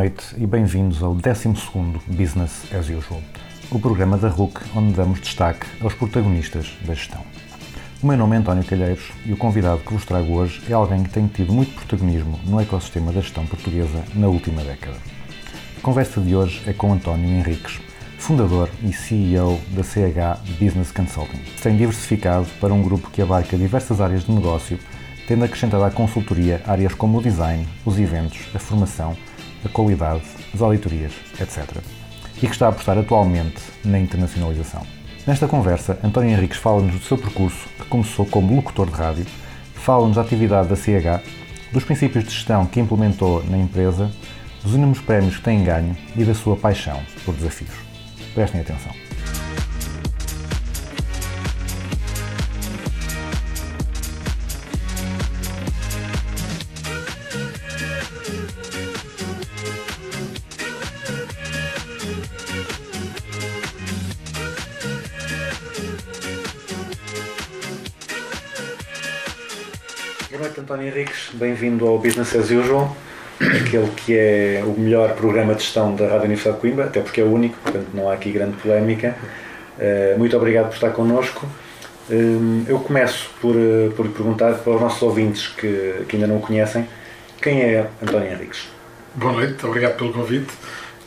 Noite e bem-vindos ao 12º Business as Usual, o programa da RUC onde damos destaque aos protagonistas da gestão. O meu nome é António Calheiros e o convidado que vos trago hoje é alguém que tem tido muito protagonismo no ecossistema da gestão portuguesa na última década. A conversa de hoje é com António Henriques, fundador e CEO da CH Business Consulting. Tem diversificado para um grupo que abarca diversas áreas de negócio, tendo acrescentado à consultoria áreas como o design, os eventos, a formação, a qualidade, as auditorias, etc. E que está a apostar atualmente na internacionalização. Nesta conversa, António Henriques fala-nos do seu percurso, que começou como locutor de rádio, fala-nos da atividade da CH, dos princípios de gestão que implementou na empresa, dos inúmeros prémios que tem ganho e da sua paixão por desafios. Prestem atenção. Bem-vindo ao Business as Usual, aquele que é o melhor programa de gestão da Rádio Universidade de Coimbra, até porque é o único, portanto não há aqui grande polémica. Eh, Muito obrigado por estar connosco. Hum, Eu começo por, eh, por lhe perguntar para os nossos ouvintes que, que ainda não o conhecem, quem é António Henriques? Boa noite, obrigado pelo convite.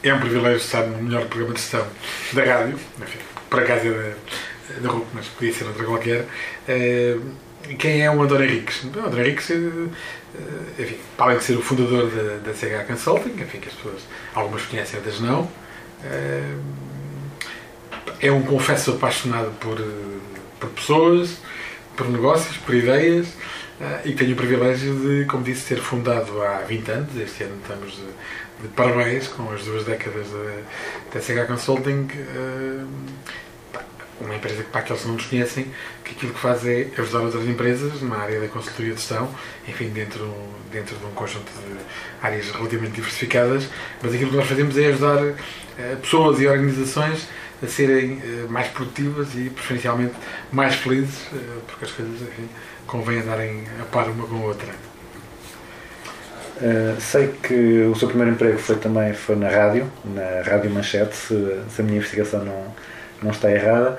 É um privilégio estar no melhor programa de gestão da rádio, enfim, por acaso é da, da RUC, mas podia ser outra qualquer. Eh, quem é o António Henriques? O António Henriques, eh, eh, enfim, para além de ser o fundador da, da CH Consulting, enfim, que as pessoas, algumas conhecem, outras não, eh, é um confesso apaixonado por, por pessoas, por negócios, por ideias, e tenho o privilégio de, como disse, ter fundado há 20 anos, este ano estamos de, de parabéns com as duas décadas da, da CH Consulting, empresa que, para aqueles que não nos conhecem, que aquilo que faz é ajudar outras empresas na área da consultoria de gestão, enfim, dentro, dentro de um conjunto de áreas relativamente diversificadas, mas aquilo que nós fazemos é ajudar eh, pessoas e organizações a serem eh, mais produtivas e, preferencialmente, mais felizes, eh, porque as coisas, enfim, convém andarem a par uma com a outra. Uh, sei que o seu primeiro emprego foi também foi na rádio, na Rádio Manchete, se, se a minha investigação não, não está errada.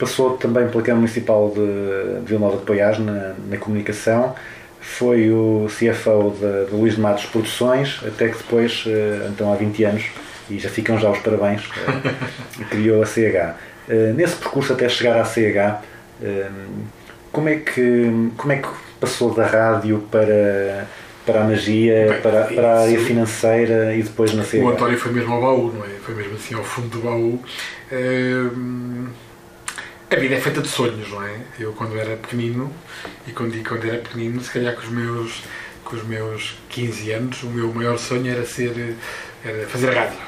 Passou também pela Câmara Municipal de, de Vila Nova de Poiás, na, na comunicação. Foi o CFO de, de Luís de Matos Produções, até que depois, uh, então há 20 anos, e já ficam já os parabéns, uh, criou a CH. Uh, nesse percurso até chegar à CH, como, é que, como é que passou da rádio para para a magia, Bem, para, para a área financeira e depois na CH. O António foi mesmo ao baú, não é? Foi mesmo assim ao fundo do baú. Hum, a vida é feita de sonhos, não é? Eu quando era pequenino, e quando digo quando era pequenino, se calhar com os meus, com os meus 15 anos, o meu maior sonho era ser era fazer rádio.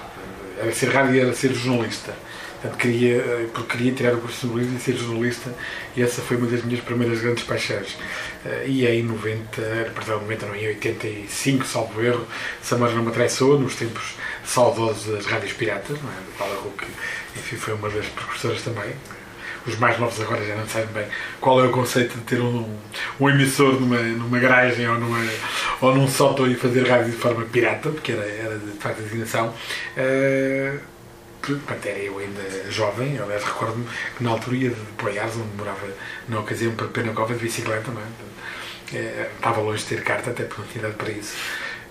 Era ser rádio e era ser jornalista. Portanto, queria, porque queria tirar o curso de jornalismo e ser jornalista, e essa foi uma das minhas primeiras grandes paixões. Eh, E em 90, perdão, 90 não, em 85, salvo erro, Samara não me atraiçou, nos tempos saudosos das rádios piratas, não é? Da Paula Ruck, enfim, foi uma das precursoras também. Os mais novos agora já não sabem bem qual é o conceito de ter um, um emissor numa, numa garagem ou, numa, ou num sótão e fazer rádio de forma pirata, porque era, era de facto a designação. Eh, Portanto, era eu ainda jovem, aliás, recordo-me que na altura ia de Poiares, onde morava na ocasião para Penacova de bicicleta, não é? Eh, estava longe de ter carta, até por não tinha idade para isso.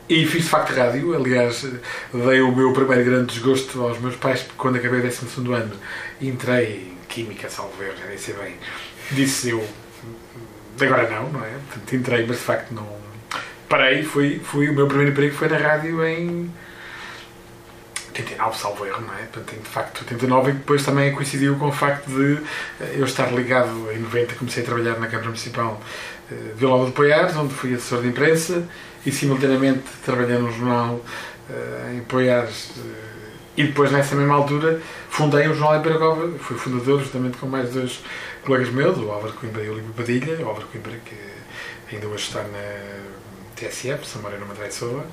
E fiz de facto rádio, aliás, dei o meu primeiro grande desgosto aos meus pais, porque quando acabei o 12 ano entrei Química, salvo erro, já nem sei bem. Disse eu, agora não, não é? Portanto, entrei, mas de facto não. Parei, fui, fui, o meu primeiro emprego foi na rádio em 89, salvo erro, não é? Portanto, de facto 89 e depois também coincidiu com o facto de eh, eu estar ligado, em 90 comecei a trabalhar na Câmara Municipal eh, de Vila de Poiares, onde fui assessor de imprensa e simultaneamente trabalhei num jornal eh, em Poiares e depois nessa mesma altura fundei o Jornal em Piracova, fui fundador justamente com mais dois colegas meus, o Álvaro Coimbra e o Olímpio Padilha, o Álvaro Coimbra que ainda hoje está na TSF, São Marino Madraiçoa,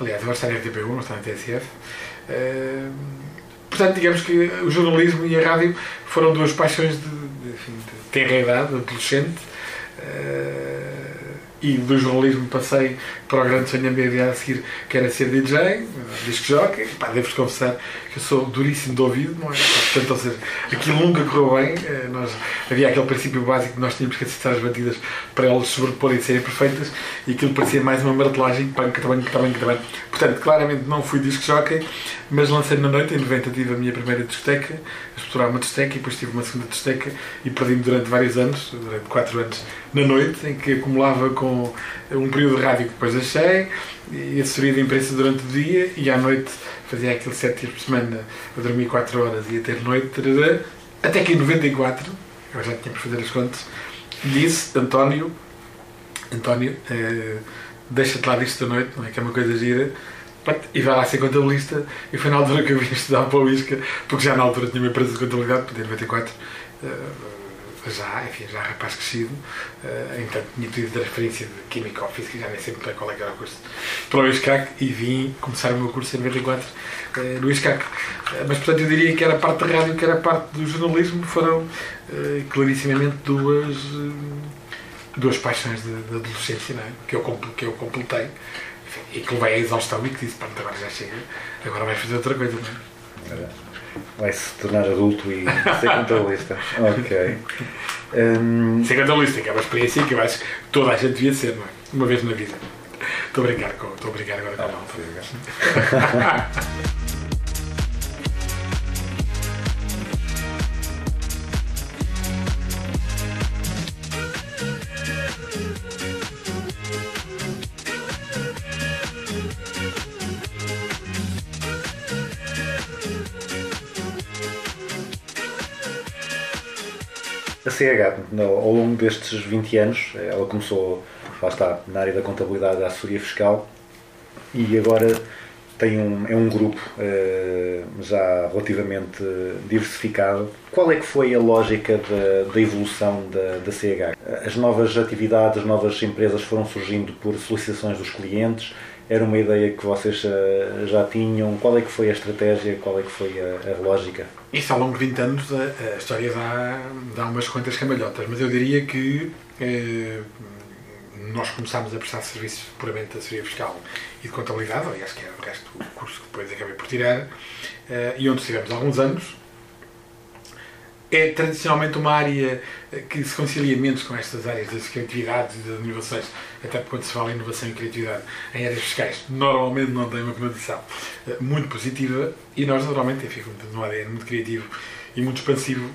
aliás agora está na RTP1, não está na TSF. Eh, portanto, digamos que o jornalismo e a rádio foram duas paixões de, de, enfim, de idade, adolescente. eh, e do jornalismo passei para o grande sonho vida a seguir, que era ser DJ, disco jockey. Pá, devo-vos confessar que eu sou duríssimo de ouvido, não é? Portanto, ou seja, aquilo nunca correu bem. eh, Nós, havia aquele princípio básico que nós tínhamos que acertar as batidas para elas sobreporem e serem perfeitas, e aquilo parecia mais uma martelagem, panca, tabanca, tabanca, tabanca. Portanto, claramente não fui disco jockey, mas lancei na noite, em 90 tive a minha primeira discoteca, explorar uma discoteca, e depois tive uma segunda discoteca, e perdi-me durante vários anos, durante 4 anos, na noite, em que acumulava com um período de rádio que depois deixei, e assessoria de imprensa durante o dia, e à noite fazia aquele 7 dias por semana, a dormir 4 horas e ia ter noite, tarará, até que em 94, eu já tinha para fazer as contas, disse, António, António, eh, deixa-te lá disto da noite, não é? Que é uma coisa gira, e vai lá ser contabilista, e foi na altura que eu vim estudar para o ISCA, porque já na altura tinha uma empresa de contabilidade, em 94, eh, já, enfim, já rapaz crescido, eh, entanto tinha pedido transferência de Química ou Física, já nem sei muito bem qual é era o curso, para o ISCAC, e vim começar o meu curso em 94 eh, no ISCAC. Eh, Mas, portanto, eu diria que era parte da rádio, que era parte do jornalismo, foram eh, clarissimamente duas, eh, duas paixões de adolescência, não é? que, eu, que eu completei, enfim, e que levei à exaustão e que disse, pronto, agora já chega, agora vais fazer outra coisa, não é? Vai se tornar adulto e ser contabilista. ok. Hum, Ser contabilista, que é uma experiência que eu acho que toda a gente devia ser, não é? Uma vez na vida. Estou a brincar, com, estou a brincar agora com a A CH, ao longo destes 20 anos, ela começou, lá está, na área da contabilidade da assessoria fiscal e agora tem um, é um grupo eh, já relativamente diversificado. Qual é que foi a lógica da, da evolução da, da CH? As novas atividades, as novas empresas foram surgindo por solicitações dos clientes? Era uma ideia que vocês eh, já tinham? Qual é que foi a estratégia? Qual é que foi a, a lógica? Isso ao longo de 20 anos a, a história dá, dá umas quantas cambalhotas, mas eu diria que eh, nós começámos a prestar serviços puramente de assessoria fiscal e de contabilidade, aliás que é o resto do curso que depois acabei por tirar, eh, e onde estivemos alguns anos. É tradicionalmente uma área que se concilia menos com estas áreas das criatividades e das inovações, até porque quando se fala em inovação e criatividade em áreas fiscais, normalmente não tem uma conotação eh, muito positiva e nós, naturalmente, enfim, um ADN muito criativo e muito expansivo,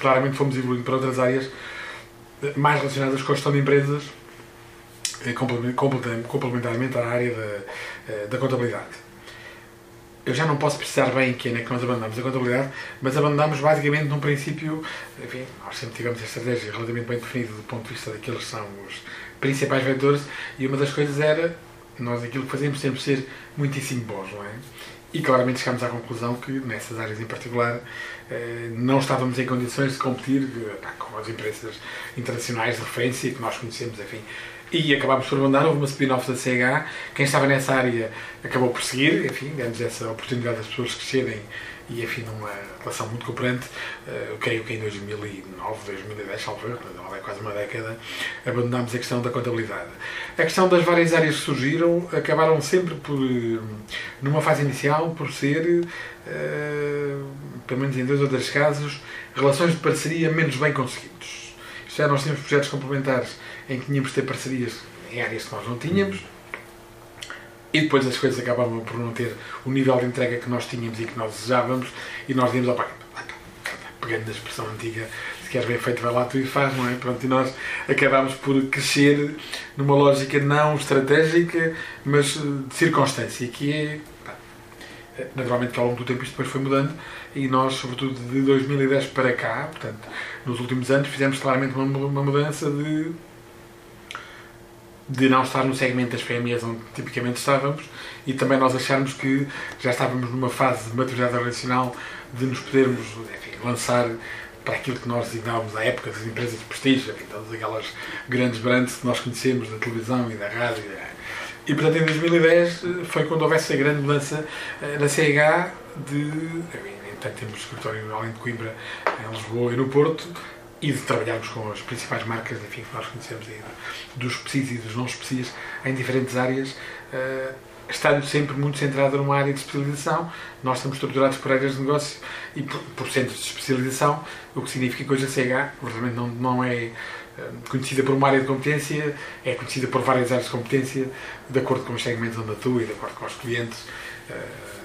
claramente fomos evoluindo para outras áreas eh, mais relacionadas com a gestão de empresas, eh, complemen- complemen- complementarmente à área da, da contabilidade eu já não posso precisar bem que ano é que nós abandonamos a contabilidade, mas abandonámos basicamente num princípio, enfim, nós sempre tivemos esta estratégia relativamente bem definida do ponto de vista daqueles que são os principais vetores, e uma das coisas era, nós aquilo que fazíamos sempre ser muitíssimo bons, não é? E claramente chegámos à conclusão que nessas áreas em particular eh, não estávamos em condições de competir eh, com as empresas internacionais de referência que nós conhecemos, enfim. E acabámos por abandonar, houve uma spin-off da CH, quem estava nessa área acabou por seguir, enfim, demos essa oportunidade das pessoas crescerem e, enfim, numa relação muito cooperante, eh, eu creio que em 2009, 2010, salvo erro, portanto, é quase uma década, abandonámos a questão da contabilidade. A questão das várias áreas que surgiram acabaram sempre por, eh, numa fase inicial, por ser, eh, pelo menos em dois ou três casos, relações de parceria menos bem conseguidos. Isto é, nós tínhamos projetos complementares em que tínhamos de ter parcerias em áreas que nós não tínhamos, e depois as coisas acabavam por não ter o nível de entrega que nós tínhamos e que nós desejávamos, e nós dizíamos, opá, pegando na expressão antiga, se queres bem feito, vai lá tu e faz, não é? Pronto, e nós acabámos por crescer numa lógica não estratégica, mas de circunstância, que é, pá, Naturalmente que ao longo do tempo isto depois foi mudando e nós, sobretudo de 2010 para cá, portanto, nos últimos anos, fizemos claramente uma, uma mudança de, de não estar no segmento das PMEs onde tipicamente estávamos e também nós acharmos que já estávamos numa fase de maturidade organizacional de nos podermos enfim, lançar para aquilo que nós designávamos à época das empresas de prestígio, enfim, todas aquelas grandes brands que nós conhecemos da televisão e da rádio. E, portanto, em 2010 eh, foi quando houve essa grande mudança eh, na CH de... enfim, Portanto, temos escritório além de Coimbra, em Lisboa e no Porto, e de trabalharmos com as principais marcas enfim, que nós conhecemos aí, dos especias e dos não especias em diferentes áreas, eh, estando sempre muito centrada numa área de especialização. Nós estamos estruturados por áreas de negócio e por, por centros de especialização, o que significa que hoje a CH, verdadeiramente, não, não é eh, conhecida por uma área de competência, é conhecida por várias áreas de competência, de acordo com os segmentos onde atua e de acordo com os clientes. eh,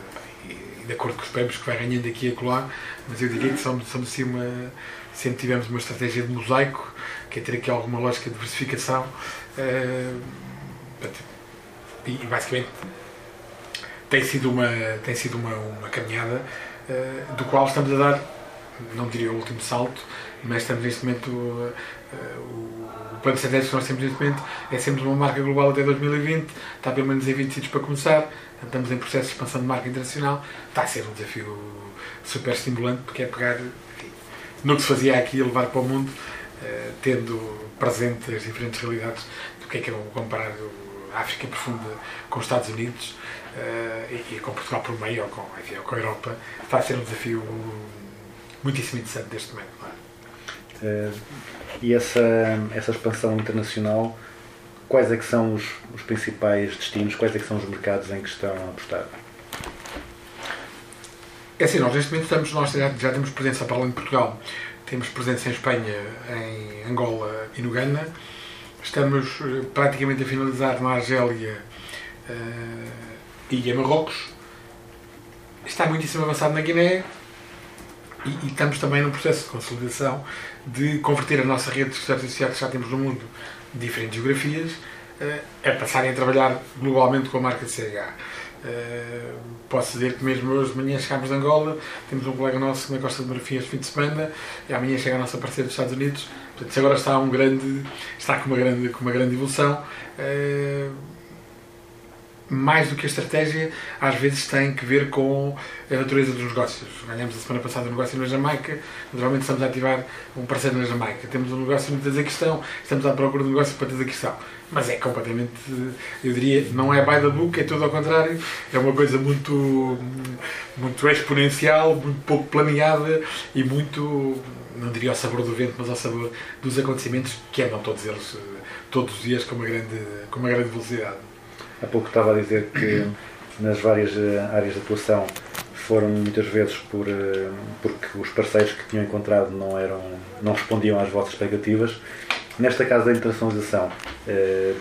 e de acordo com os prémios que vai ganhando aqui e acolá, mas eu diria que somos, somos assim uma, sempre tivemos uma estratégia de mosaico, que é ter aqui alguma lógica de diversificação. eh, e, basicamente tem sido uma, tem sido uma, uma caminhada eh, do qual estamos a dar, não diria o último salto, mas estamos neste momento, eh, o, plano estratégico que nós temos neste momento é sempre uma marca global até 2020, está pelo menos em 20 sítios para começar, estamos em processo de expansão de marca internacional, está a ser um desafio super estimulante, porque é pegar no que se fazia aqui e levar para o mundo, eh, tendo presente as diferentes realidades do que é que é comparar a África profunda com os Estados Unidos eh, e, com Portugal por meio, ou com, enfim, ou com a Europa, está a ser um desafio muitíssimo interessante neste momento. é? Eh, E essa, essa expansão internacional, quais é que são os, os principais destinos, quais é que são os mercados em que estão a apostar? É assim, nós neste momento estamos, nós já, já temos presença para além de Portugal. Temos presença em Espanha, em Angola e no Ghana. Estamos eh, praticamente a finalizar na Argélia eh, e em Marrocos. Está muitíssimo avançado na Guiné. E, e estamos também num processo de consolidação de converter a nossa rede de escritórios associados que já temos no mundo de diferentes geografias eh, a passarem a trabalhar globalmente com a marca CH. Uh, posso dizer que mesmo hoje de manhã chegámos de Angola, temos um colega nosso na Costa de Marfim este fim de semana, e amanhã chega a nossa parceira dos Estados Unidos. Portanto, isso agora está, um grande, está com, uma grande, com uma grande evolução. Uh, mais do que a estratégia, às vezes tem que ver com a natureza dos negócios. Ganhamos a semana passada um negócio na Jamaica, naturalmente estamos a ativar um parceiro na Jamaica. Temos um negócio no Tazaquistão, estamos à procura de um negócio para Tazaquistão. Mas é completamente, eu diria, não é by the book, é tudo ao contrário. É uma coisa muito, muito exponencial, muito pouco planeada e muito, não diria ao sabor do vento, mas ao sabor dos acontecimentos que andam todos eles, todos os dias, com uma grande, com uma grande velocidade. Há pouco estava a dizer que nas várias eh, áreas de atuação foram muitas vezes por, eh, porque os parceiros que tinham encontrado não, eram, não respondiam às vossas expectativas. Nesta casa da internacionalização, eh,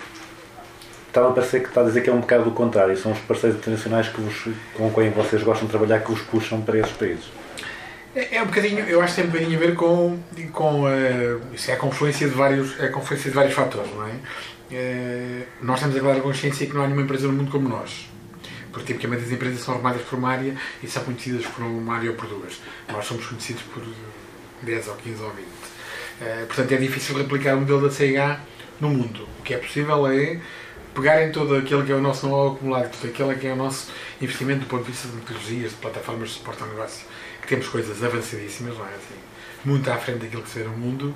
estava a parecer que está a dizer que é um bocado do contrário. São os parceiros internacionais que vos, com quem vocês gostam de trabalhar que vos puxam para esses países. É, é um bocadinho, eu acho que tem um bocadinho a ver com, com eh, isso é a confluência de vários, é a confluência de vários fatores, não é? Eh, nós temos a clara consciência que não há nenhuma empresa no mundo como nós. Porque tipicamente as empresas são arrumadas por uma área e são conhecidas por uma área ou por duas. Nós somos conhecidos por 10 ou 15 ou 20. Eh, portanto, é difícil replicar o modelo da CH no mundo. O que é possível é pegar em todo aquele que é o nosso know-how acumulado, todo aquele que é o nosso investimento do ponto de vista de metodologias, de plataformas de suporte ao negócio, que temos coisas avançadíssimas, não é? Assim, muito à frente daquilo que se vê no mundo,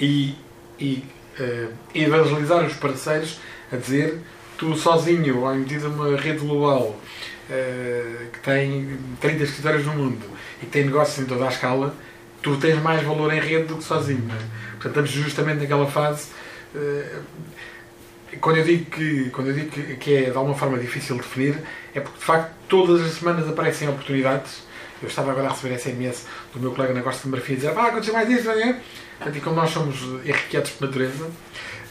e, e eh, evangelizar os parceiros a dizer tu sozinho, ou em medida uma rede global eh, que tem 30 escritórios no mundo e que tem negócios em toda a escala, tu tens mais valor em rede do que sozinho. Não é? Portanto, estamos justamente naquela fase. eh, quando eu digo, que, quando eu digo que, que é de alguma forma difícil de definir, é porque de facto todas as semanas aparecem oportunidades. Eu estava agora a receber SMS do meu colega Costa de Marfim a dizer: Ah, aconteceu mais isso, não é? Portanto, e como nós somos enriquetos por natureza,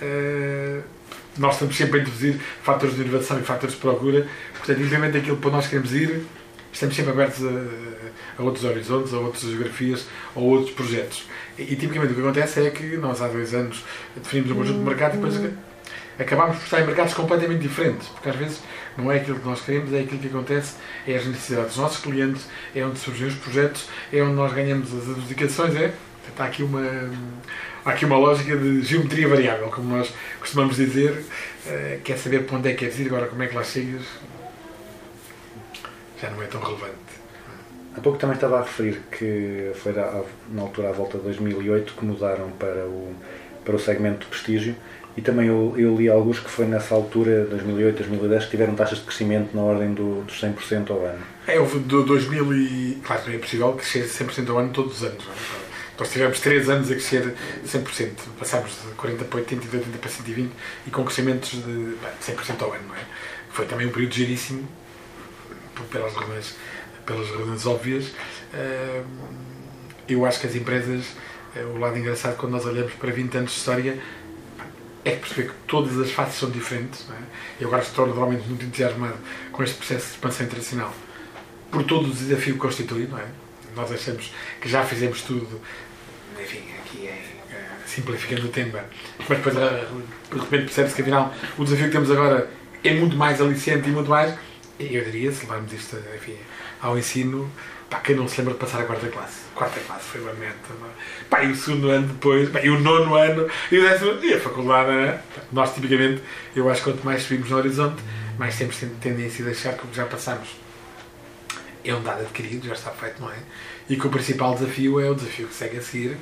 eh, nós estamos sempre a introduzir fatores de inovação e fatores de procura. Portanto, independentemente daquilo para nós queremos ir, estamos sempre abertos a, a outros horizontes, a outras geografias, a outros projetos. E, e, tipicamente o que acontece é que nós há dois anos definimos um conjunto de mercado e depois acabámos por estar em mercados completamente diferentes, porque às vezes não é aquilo que nós queremos, é aquilo que acontece, é as necessidades dos nossos clientes, é onde surgem os projetos, é onde nós ganhamos as adjudicações, é? Está aqui uma, há aqui uma lógica de geometria variável, como nós costumamos dizer, eh, quer saber para onde é que queres ir, agora como é que lá chegas, já não é tão relevante. Há pouco também estava a referir que foi na altura à volta de 2008 que mudaram para o, para o segmento de prestígio e também eu, eu li alguns que foi nessa altura, 2008, 2010, que tiveram taxas de crescimento na ordem do, dos 100% ao ano. É, houve do 2000 e... Claro, não é possível crescer 100% ao ano todos os anos. É? Nós tivemos 3 anos a crescer 100%. Passámos de 40 para 80 e de 80 para 120 e com crescimentos de bem, 100% ao ano. Não é? Foi também um período giríssimo, pelas razões, pelas razões óbvias. Ah, Eu acho que as empresas, eh, o lado engraçado quando nós olhamos para 20 anos de história, é perceber que todas as faces são diferentes. Não é? Eu agora estou realmente muito entusiasmado com este processo de expansão internacional por todo o desafio que constitui, não é? Nós achamos que já fizemos tudo, enfim, aqui é, simplificando o tema, mas depois eh, de repente percebe-se que afinal o desafio que temos agora é muito mais aliciante e muito mais, eu diria, se levarmos isto enfim, ao ensino, pá, quem não se lembra de passar a quarta classe? Quarta classe foi uma meta, pá, e o segundo ano depois, pá, e o nono ano, e o décimo e a faculdade, não é? nós tipicamente, eu acho que quanto mais subimos no horizonte, mais temos tendência a deixar que o que já passamos é um dado adquirido, já está feito, não é? E que o principal desafio é o desafio que segue a seguir,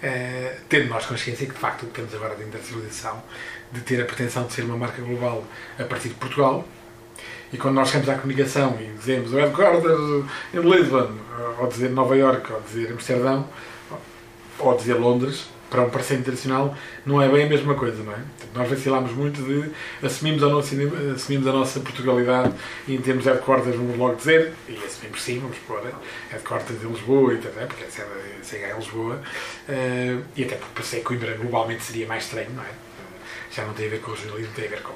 eh, tendo nós consciência que de facto o que temos agora de internacionalização, de ter a pretensão de ser uma marca global a partir de Portugal, e quando nós chegamos à comunicação e dizemos o headquarters em Lisbon, ou dizer Nova York, ou dizer Amsterdão, ou dizer Londres, para um parceiro internacional, não é bem a mesma coisa, não é? Nós vacilámos muito de assumimos a nossa, assumimos a nossa Portugalidade e em termos de headquarters vamos logo dizer, e assumimos sim, vamos pôr eh, headquarters em Lisboa, e é? porque é CH em Lisboa, eh, e até porque pensei que Coimbra globalmente seria mais estranho, não é? Já não tem a ver com o jornalismo, tem a ver com,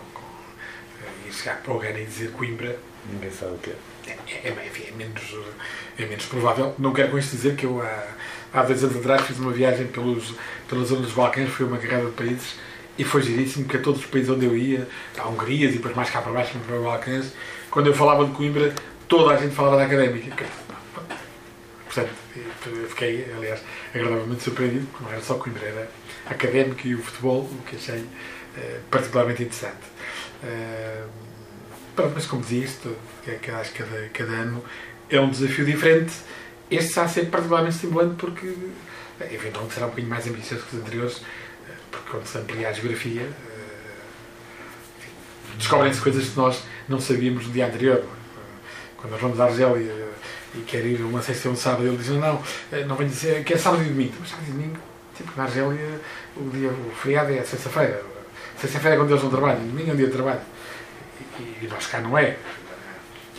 ir chegar para e dizer Coimbra, Ninguém sabe o que é. é, é, enfim, é, menos, é menos provável. Não quero com isto dizer que eu há, há dois anos atrás fiz uma viagem pelos, pela zona dos Balcãs, fui a uma carrada de países e foi giríssimo, porque a todos os países onde eu ia, a Hungria e depois mais cá para baixo, para os Balcãs, quando eu falava de Coimbra, toda a gente falava da académica. Portanto, eu fiquei, aliás, agradavelmente surpreendido, porque não era só Coimbra, era académico e o futebol, o que achei eh, particularmente interessante. Pronto, mas como dizia isto, que, que cada, cada ano é um desafio diferente. Este está a ser particularmente estimulante porque, eventualmente, será um bocadinho mais ambicioso que os anteriores, eh, porque quando se amplia a geografia, eh, descobrem-se coisas que nós não sabíamos no dia anterior. Eh, Quando nós vamos à Argélia e quer ir a uma um sábado, ele diz: Não, não vem dizer que é sábado e domingo. Mas sábado e domingo, tipo, na Argélia, o, dia, o feriado é sexta-feira. Sexta-feira é quando eles não trabalham, domingo é um dia de trabalho. E, nós cá não é.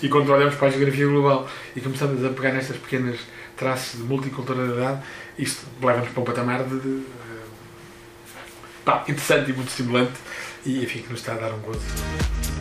E quando olhamos para a geografia global e começamos a pegar nestas pequenas traços de multiculturalidade, isto leva-nos para um patamar de, de, eh, pá, interessante e muito estimulante e enfim, que nos está a dar um gozo.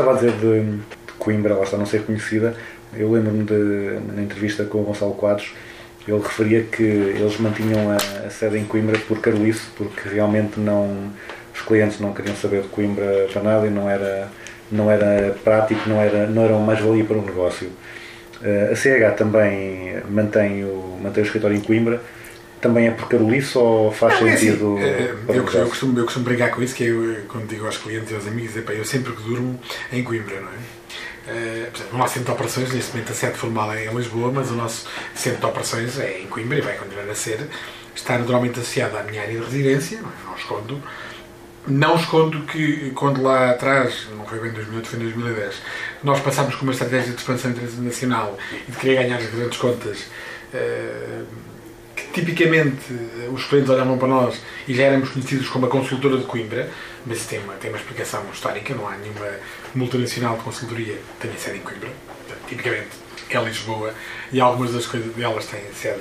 Estava a dizer de, de Coimbra, lá está não ser conhecida. Eu lembro-me de, na entrevista com o Gonçalo Quadros, ele referia que eles mantinham a, a sede em Coimbra por carolice, porque realmente não, os clientes não queriam saber de Coimbra para nada e não era, não era prático, não era, não era uma mais-valia para o negócio. Eh, A CH também mantém o, mantém o escritório em Coimbra, também é por carolice ou faz Não, é assim, sentido eh, o eu, costumo, eu, costumo, eu costumo brincar com isso, que eu, eh, quando digo aos clientes e aos amigos, epá, eu sempre que durmo em Coimbra, não é? Eh, portanto, o nosso centro de operações, neste momento a sede formal é em Lisboa, mas o nosso centro de operações é em Coimbra e vai continuar a ser. Está naturalmente associado à minha área de residência, não, é? não escondo. Não escondo que quando lá atrás, não foi bem em 2008, foi em 2010, nós passámos com uma estratégia de expansão internacional e de querer ganhar as grandes contas, eh, que tipicamente eh, os clientes olhavam para nós e já éramos conhecidos como a consultora de Coimbra, mas isso tem uma, tem uma explicação histórica, não há nenhuma multinacional de consultoria que tenha sede em Coimbra. Portanto, tipicamente é Lisboa e algumas das coisas delas têm sede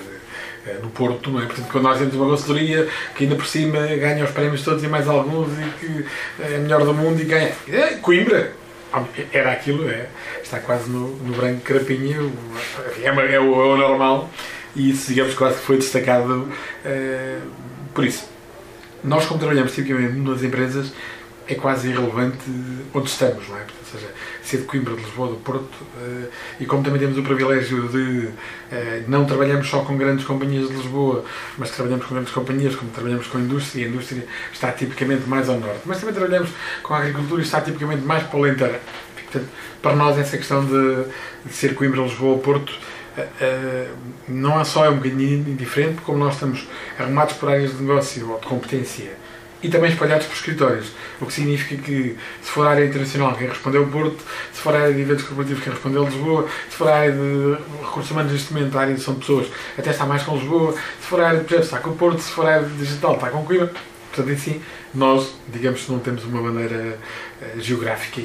eh, no Porto, não é? Portanto, quando nós temos uma consultoria que ainda por cima ganha os prémios todos e mais alguns e que é a melhor do mundo e ganha. É, Coimbra! Ah, Era aquilo, é. Está quase no, no branco carapinha, é, uma- é o, é o normal e isso, digamos, quase que foi destacado eh, por isso. Nós, como trabalhamos tipicamente nas empresas, é quase irrelevante onde estamos, não é? Ou seja, se é de Coimbra, de Lisboa, do Porto, eh, e como também temos o privilégio de eh, não trabalhamos só com grandes companhias de Lisboa, mas trabalhamos com grandes companhias, como trabalhamos com a indústria, e a indústria está tipicamente mais ao norte. Mas também trabalhamos com a agricultura e está tipicamente mais para o Alentejo. Portanto, para nós, essa questão de, de ser Coimbra, Lisboa, Porto, não é só é um bocadinho indiferente, como nós estamos arrumados por áreas de negócio ou de competência e também espalhados por escritórios. O que significa que, se for a área internacional, quem respondeu o Porto, se for a área de eventos corporativos, quem respondeu Lisboa, se for a área de recursos humanos, neste momento, a área de São Pessoas, até está mais com Lisboa, se for a área de projetos, está com o Porto, se for a área de digital, está com Coimbra. Portanto, assim, nós, digamos que não temos uma bandeira eh, geográfica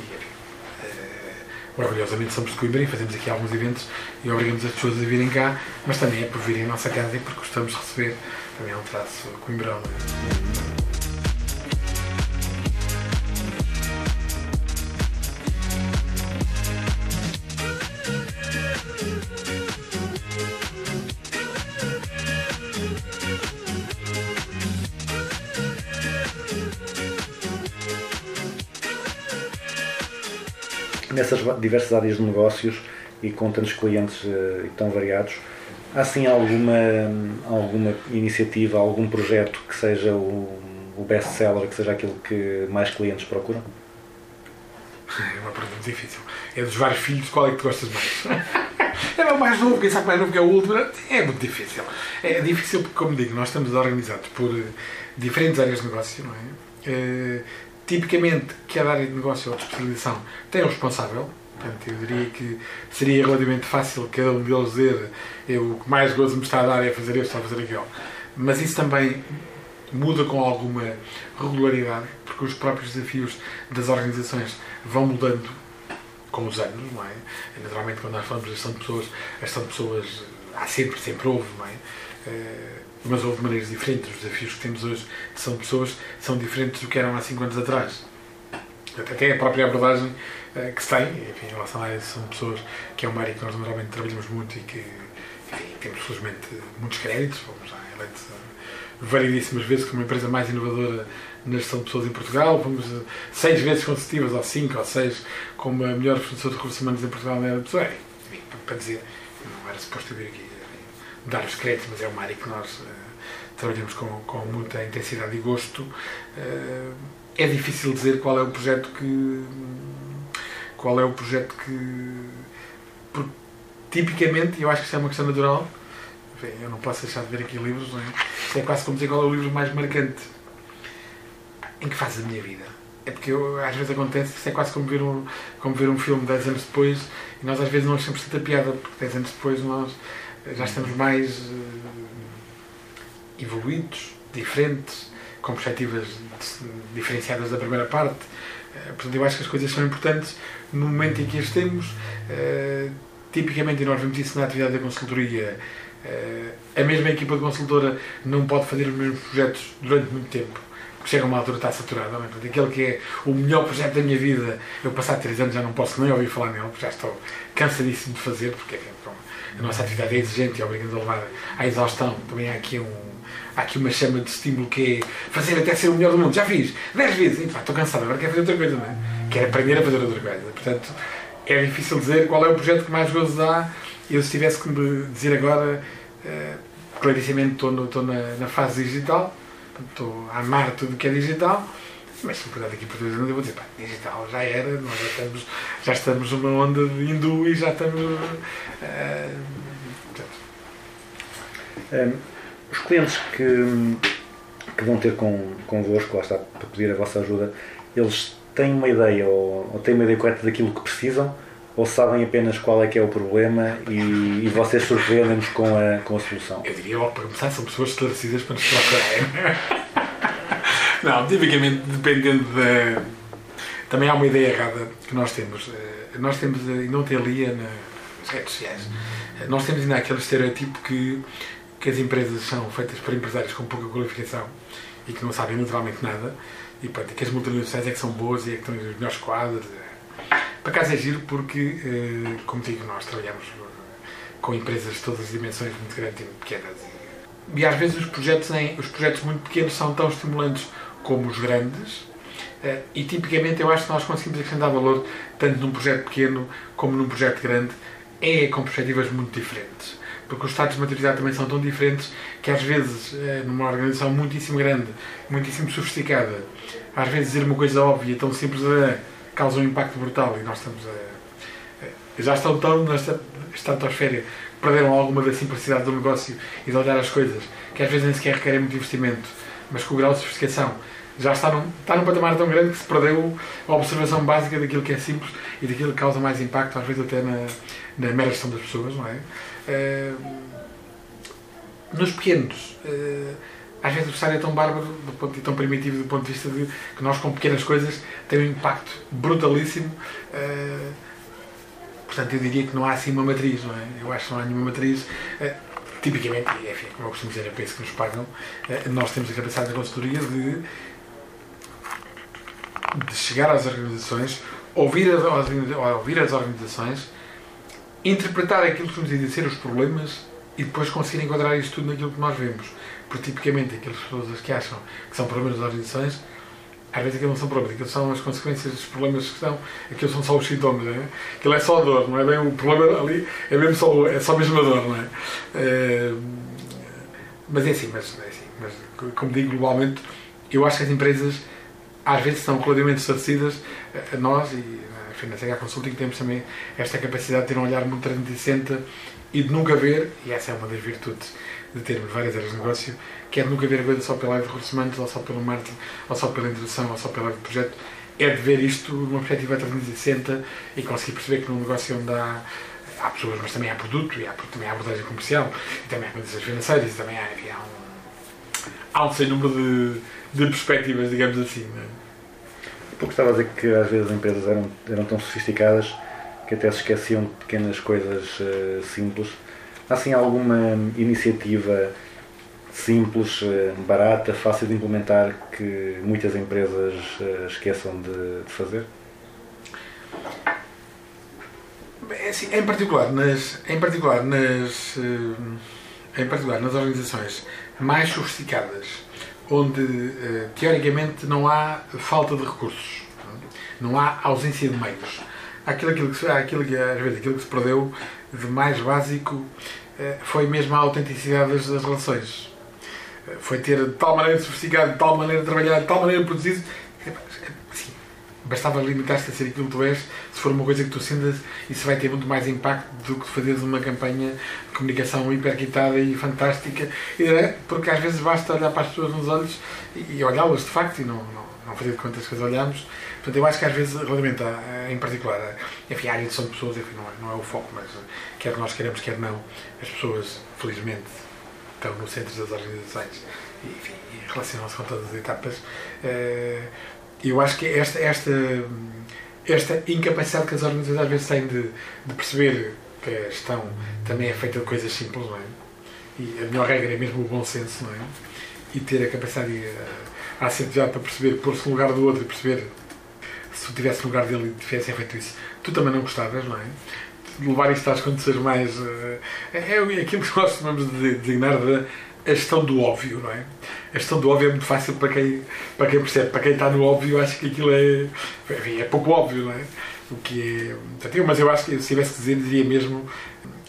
orgulhosamente somos de Coimbra e fazemos aqui alguns eventos e obrigamos as pessoas a virem cá, mas também é por virem à nossa casa e porque gostamos de receber. Também é um traço coimbrão. Nessas diversas áreas de negócios e com tantos clientes eh, e tão variados, há sim alguma, alguma iniciativa, algum projeto que seja o, o best-seller, que seja aquilo que mais clientes procuram? É uma pergunta difícil. É dos vários filhos, qual é que tu gostas mais? É o mais novo, quem sabe mais novo que é o último. É muito difícil. É difícil porque, como digo, nós estamos organizados por eh, diferentes áreas de negócio, não é? Eh, tipicamente, cada área de negócio ou de especialização tem um responsável. Portanto, eu diria que seria relativamente fácil cada um deles dizer eu, o que mais gozo me está a dar é fazer isto ou fazer aquilo. Mas isso também muda com alguma regularidade, porque os próprios desafios das organizações vão mudando com os anos, não é? Naturalmente, quando nós falamos de gestão de pessoas, a gestão de pessoas eh, há sempre, sempre houve, não é? Mas houve maneiras diferentes. Os desafios que temos hoje de pessoas são diferentes do que eram há 5 anos atrás. Até a própria abordagem eh, que se tem, enfim, em relação a essa são pessoas, que é uma área que nós normalmente trabalhamos muito e que enfim, temos felizmente muitos créditos, fomos já eleitos eh, variedíssimas vezes como a empresa mais inovadora na gestão de pessoas em Portugal, fomos eh, seis vezes consecutivas, ou cinco ou seis, como a melhor professora de recursos humanos em Portugal na era pessoa. É, enfim, para dizer, não era suposto vir aqui eh, dar os créditos, mas é uma área que nós eh, trabalhamos com, com muita intensidade e gosto. Eh, é difícil dizer qual é o projeto que. qual é o projeto que. porque, tipicamente, eu acho que isto é uma questão natural. Eu não posso deixar de ver aqui livros, não é? Isto é quase como dizer qual é o livro mais marcante. Em que faz a minha vida? É porque eu, às vezes acontece, isto é quase como ver, um, como ver um filme 10 anos depois e nós às vezes não achamos tanta piada, porque 10 anos depois nós já estamos mais eh, evoluídos, diferentes, com perspectivas diferenciadas da primeira parte. Eh, portanto, eu acho que as coisas são importantes no momento em que as temos. Eh, tipicamente, nós vemos isso na atividade da consultoria, a mesma equipa de consultora não pode fazer os mesmos projetos durante muito tempo. Chega a uma altura está saturada. É? Portanto, aquele que é o melhor projeto da minha vida, eu passar três anos já não posso nem ouvir falar nele, porque já estou cansadíssimo de fazer, porque enfim, pronto, a nossa atividade é exigente e obriga-nos a levar à exaustão. Também há aqui, um, há aqui uma chama de estímulo que é fazer até ser o melhor do mundo. Já fiz, dez vezes, e, pá, estou cansado, agora quero fazer outra coisa, não é? Quero aprender a fazer outra coisa. Portanto, é difícil dizer qual é o projeto que mais gozo dá. Eu, se tivesse que me dizer agora, clarissimamente estou, no- estou na, na fase digital, estou a amar tudo o que é digital, mas se me perguntar daqui por dois anos eu vou dizer, pá, digital já era, nós já estamos, já estamos numa onda de hindu e já estamos. eh, portanto, Hum, os clientes que, que vão ter com, convosco, lá está, para pedir a vossa ajuda, eles têm uma ideia ou, ou têm uma ideia correta daquilo que precisam ou sabem apenas qual é que é o problema e, e vocês surpreendem-nos com a, com a solução? eu diria logo para começar, são pessoas esclarecidas para nos procurarem. Não, tipicamente dependendo da. Também há uma ideia errada que nós temos. Eh, Nós temos, eh, e não tem ali na, redes sociais. Nós temos ainda aquele estereotipo que, que as empresas são feitas por empresários com pouca qualificação e que não sabem naturalmente nada e pronto, que as multinacionais é que são boas e é que têm os melhores quadros. Para casa é giro porque, eh, como digo, nós trabalhamos eh, com empresas de todas as dimensões, muito grandes e muito pequenas. E, às vezes os projetos, em, os projetos muito pequenos são tão estimulantes como os grandes. eh, E tipicamente eu acho que nós conseguimos acrescentar valor tanto num projeto pequeno como num projeto grande, é com perspectivas muito diferentes. Porque os estados de maturidade também são tão diferentes que às vezes, eh, numa organização muitíssimo grande, muitíssimo sofisticada, às vezes dizer uma coisa óbvia, tão simples, eh, causa um impacto brutal e nós estamos a. já estão tão na estratosfera perderam alguma da simplicidade do negócio e de olhar as coisas, que às vezes nem sequer requerem muito investimento, mas com o grau de sofisticação já está num, está num patamar tão grande que se perdeu a observação básica daquilo que é simples e daquilo que causa mais impacto, às vezes até na, na mera gestão das pessoas, não é? Eh, nos pequenos, eh, às vezes o cenário é tão bárbaro do ponto, e tão primitivo do ponto de vista de que nós com pequenas coisas tem um impacto brutalíssimo. eh, portanto, eu diria que não há assim uma matriz, não é? Eu acho que não há nenhuma matriz. tipicamente, enfim, como eu costumo dizer, para isso que nos pagam, nós temos a capacidade na consultoria de, de chegar às organizações, ouvir as, ouvir as organizações, interpretar aquilo que nos dizem ser os problemas e depois conseguir enquadrar isto tudo naquilo que nós vemos. Porque tipicamente aquelas pessoas que acham que são problemas das organizações, às vezes aquilo não são problemas, aquilo são as consequências dos problemas que estão, aquilo são só os sintomas, não é? Aquilo é só a dor, não é bem o problema ali, é mesmo só, é só mesmo a dor, não é? Eh, mas é assim, mas, é assim, mas como digo globalmente, eu acho que as empresas às vezes estão relativamente estabelecidas, a nós e na Financeira Consulting temos também esta capacidade de ter um olhar muito 360 e de nunca ver, e essa é uma das virtudes de termos várias áreas de negócio, que é de nunca ver a coisa só pela área de recursos ou só pelo marketing, ou só pela introdução, ou só pela área de projeto, é de ver isto numa perspectiva 360 e conseguir perceber que num negócio onde há, há pessoas, mas também há produto, e há, também há abordagem comercial, e também há condições financeiras, e também há, há um, há um sem número de, de perspectivas, digamos assim. não é? Porque estava a dizer que às vezes as empresas eram, eram tão sofisticadas que até se esqueciam de pequenas coisas eh, simples. Há assim alguma iniciativa simples, eh, barata, fácil de implementar que muitas empresas eh, esqueçam de, de fazer? É assim, em particular nas, em particular nas, em particular nas organizações mais sofisticadas, onde eh, teoricamente não há falta de recursos, não há ausência de meios. Aquilo, aquilo, que, aquilo, às vezes, aquilo que se perdeu de mais básico eh, foi mesmo a autenticidade das, das relações. Eh, Foi ter de tal maneira sofisticado, de tal maneira trabalhado, de tal maneira produzido. Bastava limitar-te a ser aquilo que tu és, se for uma coisa que tu sintas, isso vai ter muito mais impacto do que fazeres uma campanha de comunicação hiperquitada e fantástica, é, porque às vezes basta olhar para as pessoas nos olhos e, olhá-las de facto e não, não, não fazer de contas que as olhamos. Portanto, eu acho que às vezes, relativamente a, em particular, a, enfim, a área de gestão de pessoas, enfim, não, é, não é o foco, mas quer nós queremos, quer não, as pessoas, felizmente, estão no centro das organizações e, enfim, relacionam-se com todas as etapas. Eh, eu acho que esta, esta, esta incapacidade que as organizações às vezes têm de, de perceber que a gestão também é feita de coisas simples, não é? E a melhor regra é mesmo o bom senso, não é? E ter a capacidade e a, a assertividade para perceber, pôr-se no lugar do outro e perceber se tu estivesse no lugar dele e tivessem feito isso, tu também não gostavas, não é? De levar isto às condições mais. eh, é, é aquilo que nós chamamos de designar de a gestão do óbvio, não é? A gestão do óbvio é muito fácil para quem, para quem percebe. Para quem está no óbvio, acho que aquilo é. Enfim, é pouco óbvio, não é? O que é. Mas eu acho que se tivesse que dizer, diria mesmo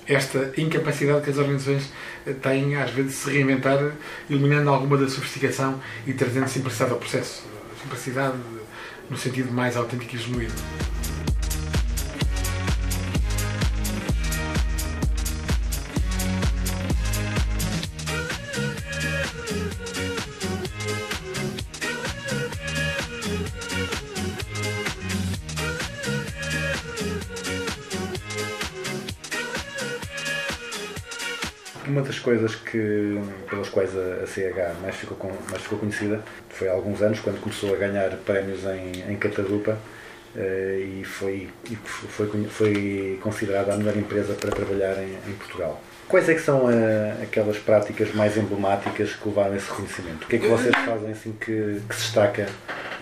esta incapacidade que as organizações têm, às vezes, de se reinventar, eliminando alguma da sofisticação e trazendo simplicidade ao processo. Simplicidade no sentido mais autêntico e genuíno. Uma das coisas que, pelas quais a, a CH mais ficou, com- mais ficou conhecida foi há alguns anos, quando começou a ganhar prémios em, em Catadupa, eh, e foi, foi, foi considerada a melhor empresa para trabalhar em, em Portugal. Quais é que são eh, aquelas práticas mais emblemáticas que levaram esse reconhecimento? O que é que vocês fazem assim que, que se destaca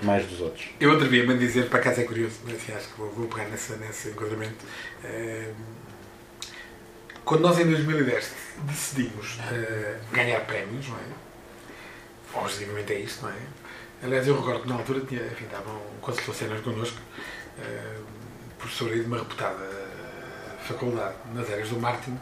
mais dos outros? Eu atrevia-me a dizer, para acaso é curioso, mas acho que vou, vou pegar nessa, nesse enquadramento. Eh, quando nós em 2010 decidimos eh, ganhar prémios, não é? Objetivamente é isto, não é? Aliás, eu recordo que na altura tinha, enfim, estava consultor cenas connosco, eh, professor aí de uma reputada eh, faculdade nas áreas do marketing,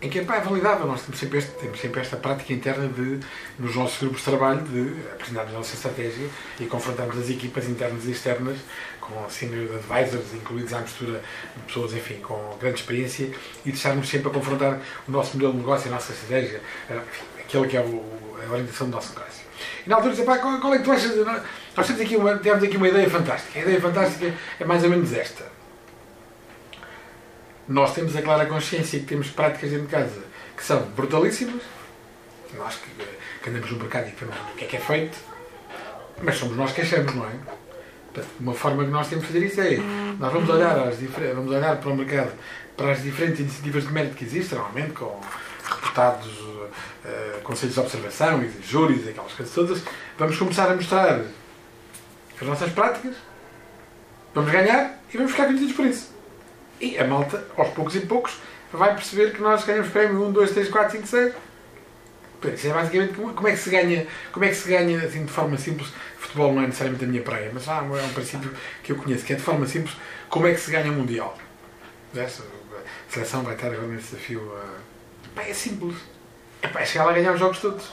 em que é validável. Nós temos sempre, este, temos sempre esta prática interna de, nos nossos grupos de trabalho, de apresentarmos a nossa estratégia e confrontarmos as equipas internas e externas com senior advisors, incluídos à mistura de pessoas, enfim, com grande experiência e deixarmos sempre a confrontar o nosso modelo de negócio, a nossa estratégia, enfim, aquilo que é o- a orientação do nosso negócio. E na altura disse, pá, qual, qual é que tu achas? nós temos aqui, uma, temos aqui uma ideia fantástica. A ideia fantástica é mais ou menos esta nós temos a clara consciência que temos práticas dentro de casa que são brutalíssimas. Nós que, que andamos no mercado e que vemos o que é que é feito, mas somos nós que achamos, não é? Uma forma que nós temos de fazer isso é nós vamos olhar, às vamos olhar para o mercado, para as diferentes iniciativas de mérito que existem, normalmente com reputados eh, conselhos de observação e júris, aquelas coisas todas, vamos começar a mostrar as nossas práticas, vamos ganhar e vamos ficar conhecidos por isso. E a malta, aos poucos e poucos, vai perceber que nós ganhamos prémio 1, 2, 3, 4, 5, 6. Portanto, Isso é basicamente como, é que se ganha, como é que se ganha assim de forma simples. Futebol não é necessariamente a minha praia, mas um, é um princípio que eu conheço, que é de forma simples como é que se ganha um Mundial. A seleção vai estar agora nesse desafio. ah, pá, é simples. É, pá, é chegar lá a ganhar os jogos todos.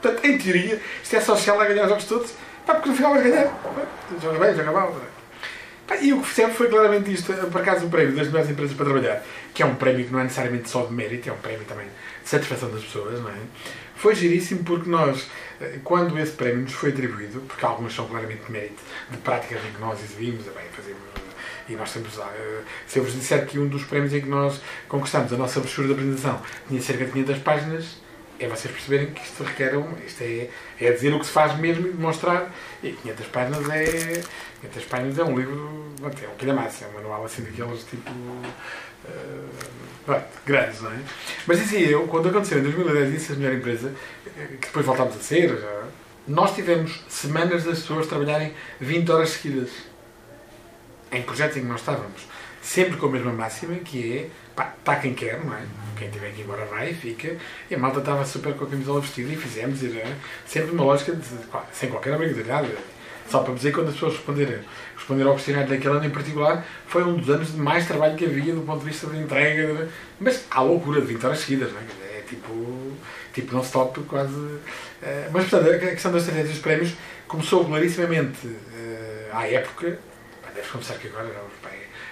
Portanto, em teoria, isto é só chegar lá a ganhar os jogos todos, pá, porque no final vais ganhar. Joga bem, joga mal. E o que fizemos foi claramente isto, por acaso, o prémio das melhores empresas para trabalhar, que é um prémio que não é necessariamente só de mérito, é um prémio também de satisfação das pessoas, não é? Foi giríssimo porque nós, eh, quando esse prémio nos foi atribuído, porque algumas são claramente de mérito, de práticas em que nós exibimos, é bem, fazemos, e nós temos eh, se eu vos disser que um dos prémios em que nós conquistamos a nossa brochura de apresentação tinha cerca de 500 páginas, é vocês perceberem que isto requer um, isto é, é dizer o que se faz mesmo e demonstrar, e 500 páginas é, 500 páginas é um livro, é um calhamaço, é um manual assim daqueles tipo, eh, pronto, grandes, não é? Mas assim, eu, quando aconteceu em 2010 isso, a melhor empresa, eh, que depois voltámos a ser, nós tivemos semanas das pessoas trabalharem 20 horas seguidas. Em projetos em que nós estávamos, sempre com a mesma máxima, que é, pá, está quem quer, não é? Quem tiver que ir embora vai e fica. E a malta estava super com a camisola vestida e fizemos, era sempre uma lógica de, pá, sem qualquer obrigatoriedade. Só para dizer, quando as pessoas responderam, responderam ao questionário daquele ano em particular, foi um dos anos de mais trabalho que havia do ponto de vista de entrega. Mas há loucura de 20 horas seguidas, não é? É tipo, tipo non-stop, quase. eh, Mas, portanto, a questão das estratégias dos prémios começou clarissimamente eh, à época, pá, deves confessar que agora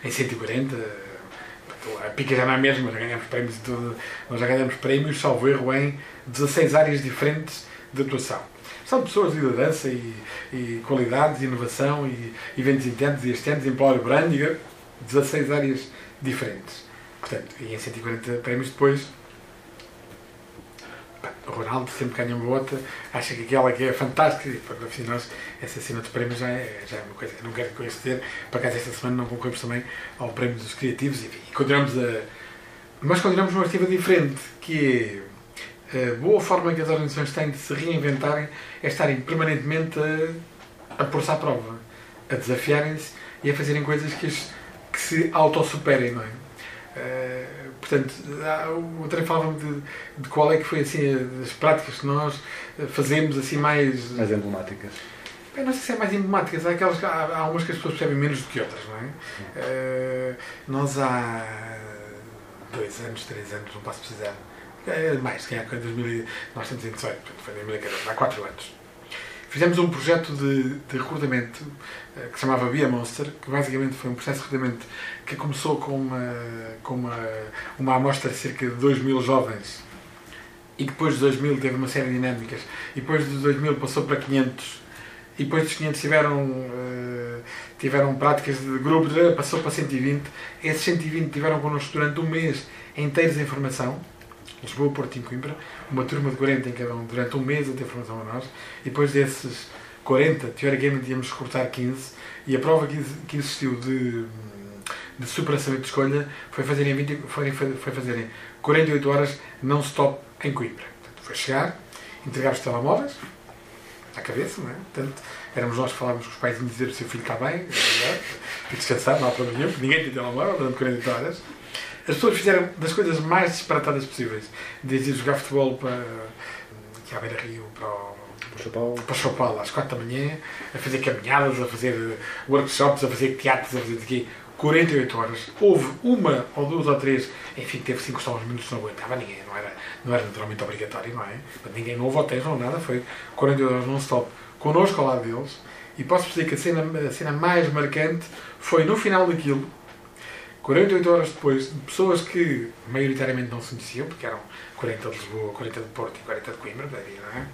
em 140, pá, a pica já não é a mesma, já ganhamos prémios e tudo, nós já ganhamos prémios, salvo erro, em 16 áreas diferentes de atuação. São pessoas de liderança e, e qualidades, inovação e eventos internos e externos, employer branding, 16 áreas diferentes. Portanto, e em 140 prémios depois, Ronaldo sempre ganha uma outra, acha que aquela que é fantástica, e para nós, essa cena dos prémios já é, já é uma coisa. Eu não quero dizer, por acaso esta semana não concorremos também ao prémio dos criativos, enfim, e continuamos a. Mas continuamos numa perspectiva diferente, que é a boa forma que as organizações têm de se reinventarem é estarem permanentemente a, a pôr-se à prova, a desafiarem-se e a fazerem coisas que, que se autossuperem, não é? Eh, portanto, o André falava-me de, de qual é que foi assim as práticas que nós eh, fazemos assim mais Mais emblemáticas. eu não sei se é mais emblemáticas, há, aquelas, que- há, há umas que as pessoas percebem menos do que outras, não é? Eh, nós há dois anos, três anos, não posso precisar, é mais, que é 2000, e- nós estamos em 18, portanto foi em 2014, há quatro anos. Fizemos um projeto de, de recrutamento eh, que se chamava Via Monster, que basicamente foi um processo de que começou com uma, com uma, uma amostra de cerca de 2 mil jovens. E depois de 2000 teve uma série de dinâmicas. E depois dos 2000 passou para 500 e depois dos 500 tiveram, eh, tiveram práticas de grupo, de- passou para 120. Esses 120 tiveram connosco durante um mês inteiros em formação, Lisboa, Porto e Coimbra, uma turma de 40 em cada um, durante um mês a ter formação a nós, e depois desses 40, teoricamente íamos recortar 15, e a prova que, que existiu de, de superação e de escolha foi fazerem, 20, foi, foi fazerem 48 horas non-stop em Coimbra. Portanto, foi chegar, entregar os telemóveis, à cabeça, não é? Portanto, éramos nós que falávamos com os pais e dizer se o seu filho está bem, é que descansar, não há problema nenhum, ninguém tem telemóvel durante 48 horas. As pessoas fizeram das coisas mais disparatadas possíveis, desde ir jogar futebol para aqui à Beira Rio, para o, para São Paulo às 4 da manhã, a fazer caminhadas, a fazer workshops, a fazer teatros, a fazer de quê? 48 horas. Houve uma ou duas ou três, enfim, teve 5 só uns minutos, não aguentava ninguém, não era, não era naturalmente obrigatório, não é? Portanto, ninguém não houve hotéis, não nada, foi 48 horas non-stop connosco ao lado deles. E posso dizer que a cena, a cena mais marcante foi no final daquilo, 48 horas depois, de pessoas que maioritariamente não se conheciam, porque eram 40 de Lisboa, 40 de Porto e 40 de Coimbra, daí, não é?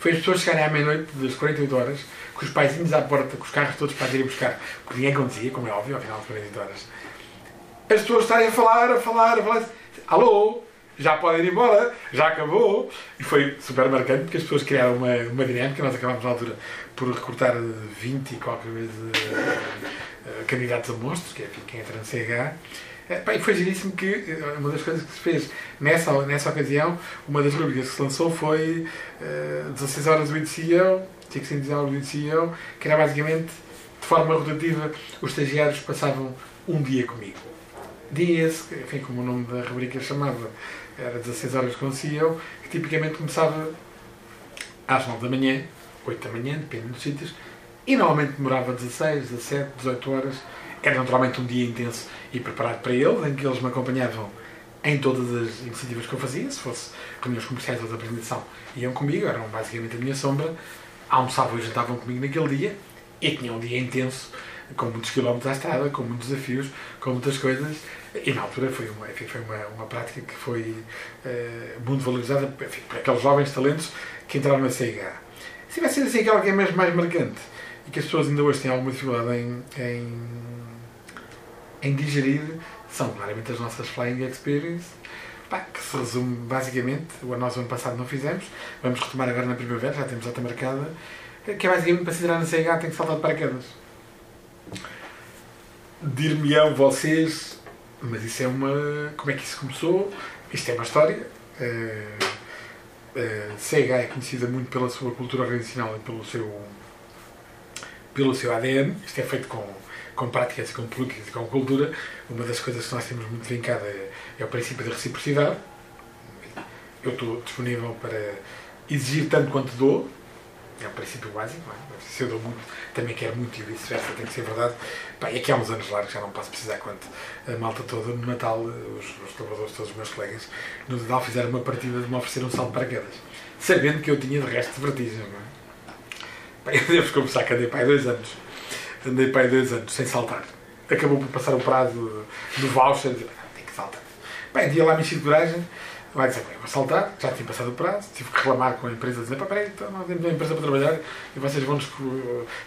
Foi as pessoas chegarem à meia-noite das 48 horas, com os paizinhos à porta, com os carros todos para irem buscar, porque ninguém conduzia, como é óbvio, ao final de 48 horas. As pessoas estarem a falar, a falar, a falar. Alô, já podem ir embora, já acabou. E foi super marcante, porque as pessoas criaram uma, uma dinâmica. Nós acabámos na altura por recrutar 20 e qualquer vez eh, candidatos a monstros, que é quem entra no CH. Pá, E foi giríssimo que eh, uma das coisas que se fez nessa, nessa ocasião, uma das rubricas que se lançou foi eh, 16 horas do CEO, 16 horas do CEO, que era basicamente, de forma rotativa, os estagiários passavam um dia comigo. Dia esse, que, enfim, como o nome da rubrica chamava, era 16 horas com o CEO, que tipicamente começava às 9 da manhã, 8 da manhã, depende dos sítios, e normalmente demorava 16, 17, 18 horas. Era naturalmente um dia intenso e preparado para eles, em que eles me acompanhavam em todas as iniciativas que eu fazia, se fosse reuniões comerciais ou de apresentação, iam comigo, eram basicamente a minha sombra, almoçavam e jantavam comigo naquele dia, e tinha um dia intenso, com muitos quilómetros à estrada, com muitos desafios, com muitas coisas, e na altura foi uma, enfim, foi uma, uma prática que foi eh, muito valorizada enfim, por aqueles jovens talentos que entraram na CIH. Se tivesse sido assim aquela que é mesmo mais marcante e que as pessoas ainda hoje têm alguma dificuldade em, em, em digerir, são claramente as nossas Flying Experience, pá, que se resume basicamente, o ano passado não fizemos, vamos retomar agora na primavera, já temos data marcada, que é basicamente para se entrar na CIH tem que saltar de paraquedas. Dir-me-ão vocês, mas isso é uma. Como é que isso começou? Isto é uma história. Eh, eh, CH é conhecida muito pela sua cultura organizacional e pelo seu, pelo seu ADN. Isto é feito com, com práticas, com políticas e com cultura. Uma das coisas que nós temos muito vincada é, é o princípio da reciprocidade. Eu estou disponível para exigir tanto quanto dou. É um princípio básico, é? Se eu dou muito, também quero muito e vice-versa, tem que ser verdade. Pá, e aqui há uns anos largos, já não posso precisar quanto a malta toda, no Natal, os, os colaboradores, todos os meus colegas, no Natal fizeram uma partida de me oferecer um salto de paraquedas, sabendo que eu tinha de resto de vertigem, não é? Pá, eu devo confessar que andei para aí dois anos, andei para aí dois anos sem saltar. Acabou por passar o prazo do voucher, de, "Ah, tem que saltar. Bem, dia lá me enchi de coragem, vai dizer, "Bem, vou saltar, já tinha passado o prazo, tive que reclamar com a empresa, dizer, peraí, então não temos uma empresa para trabalhar e vocês vão-nos,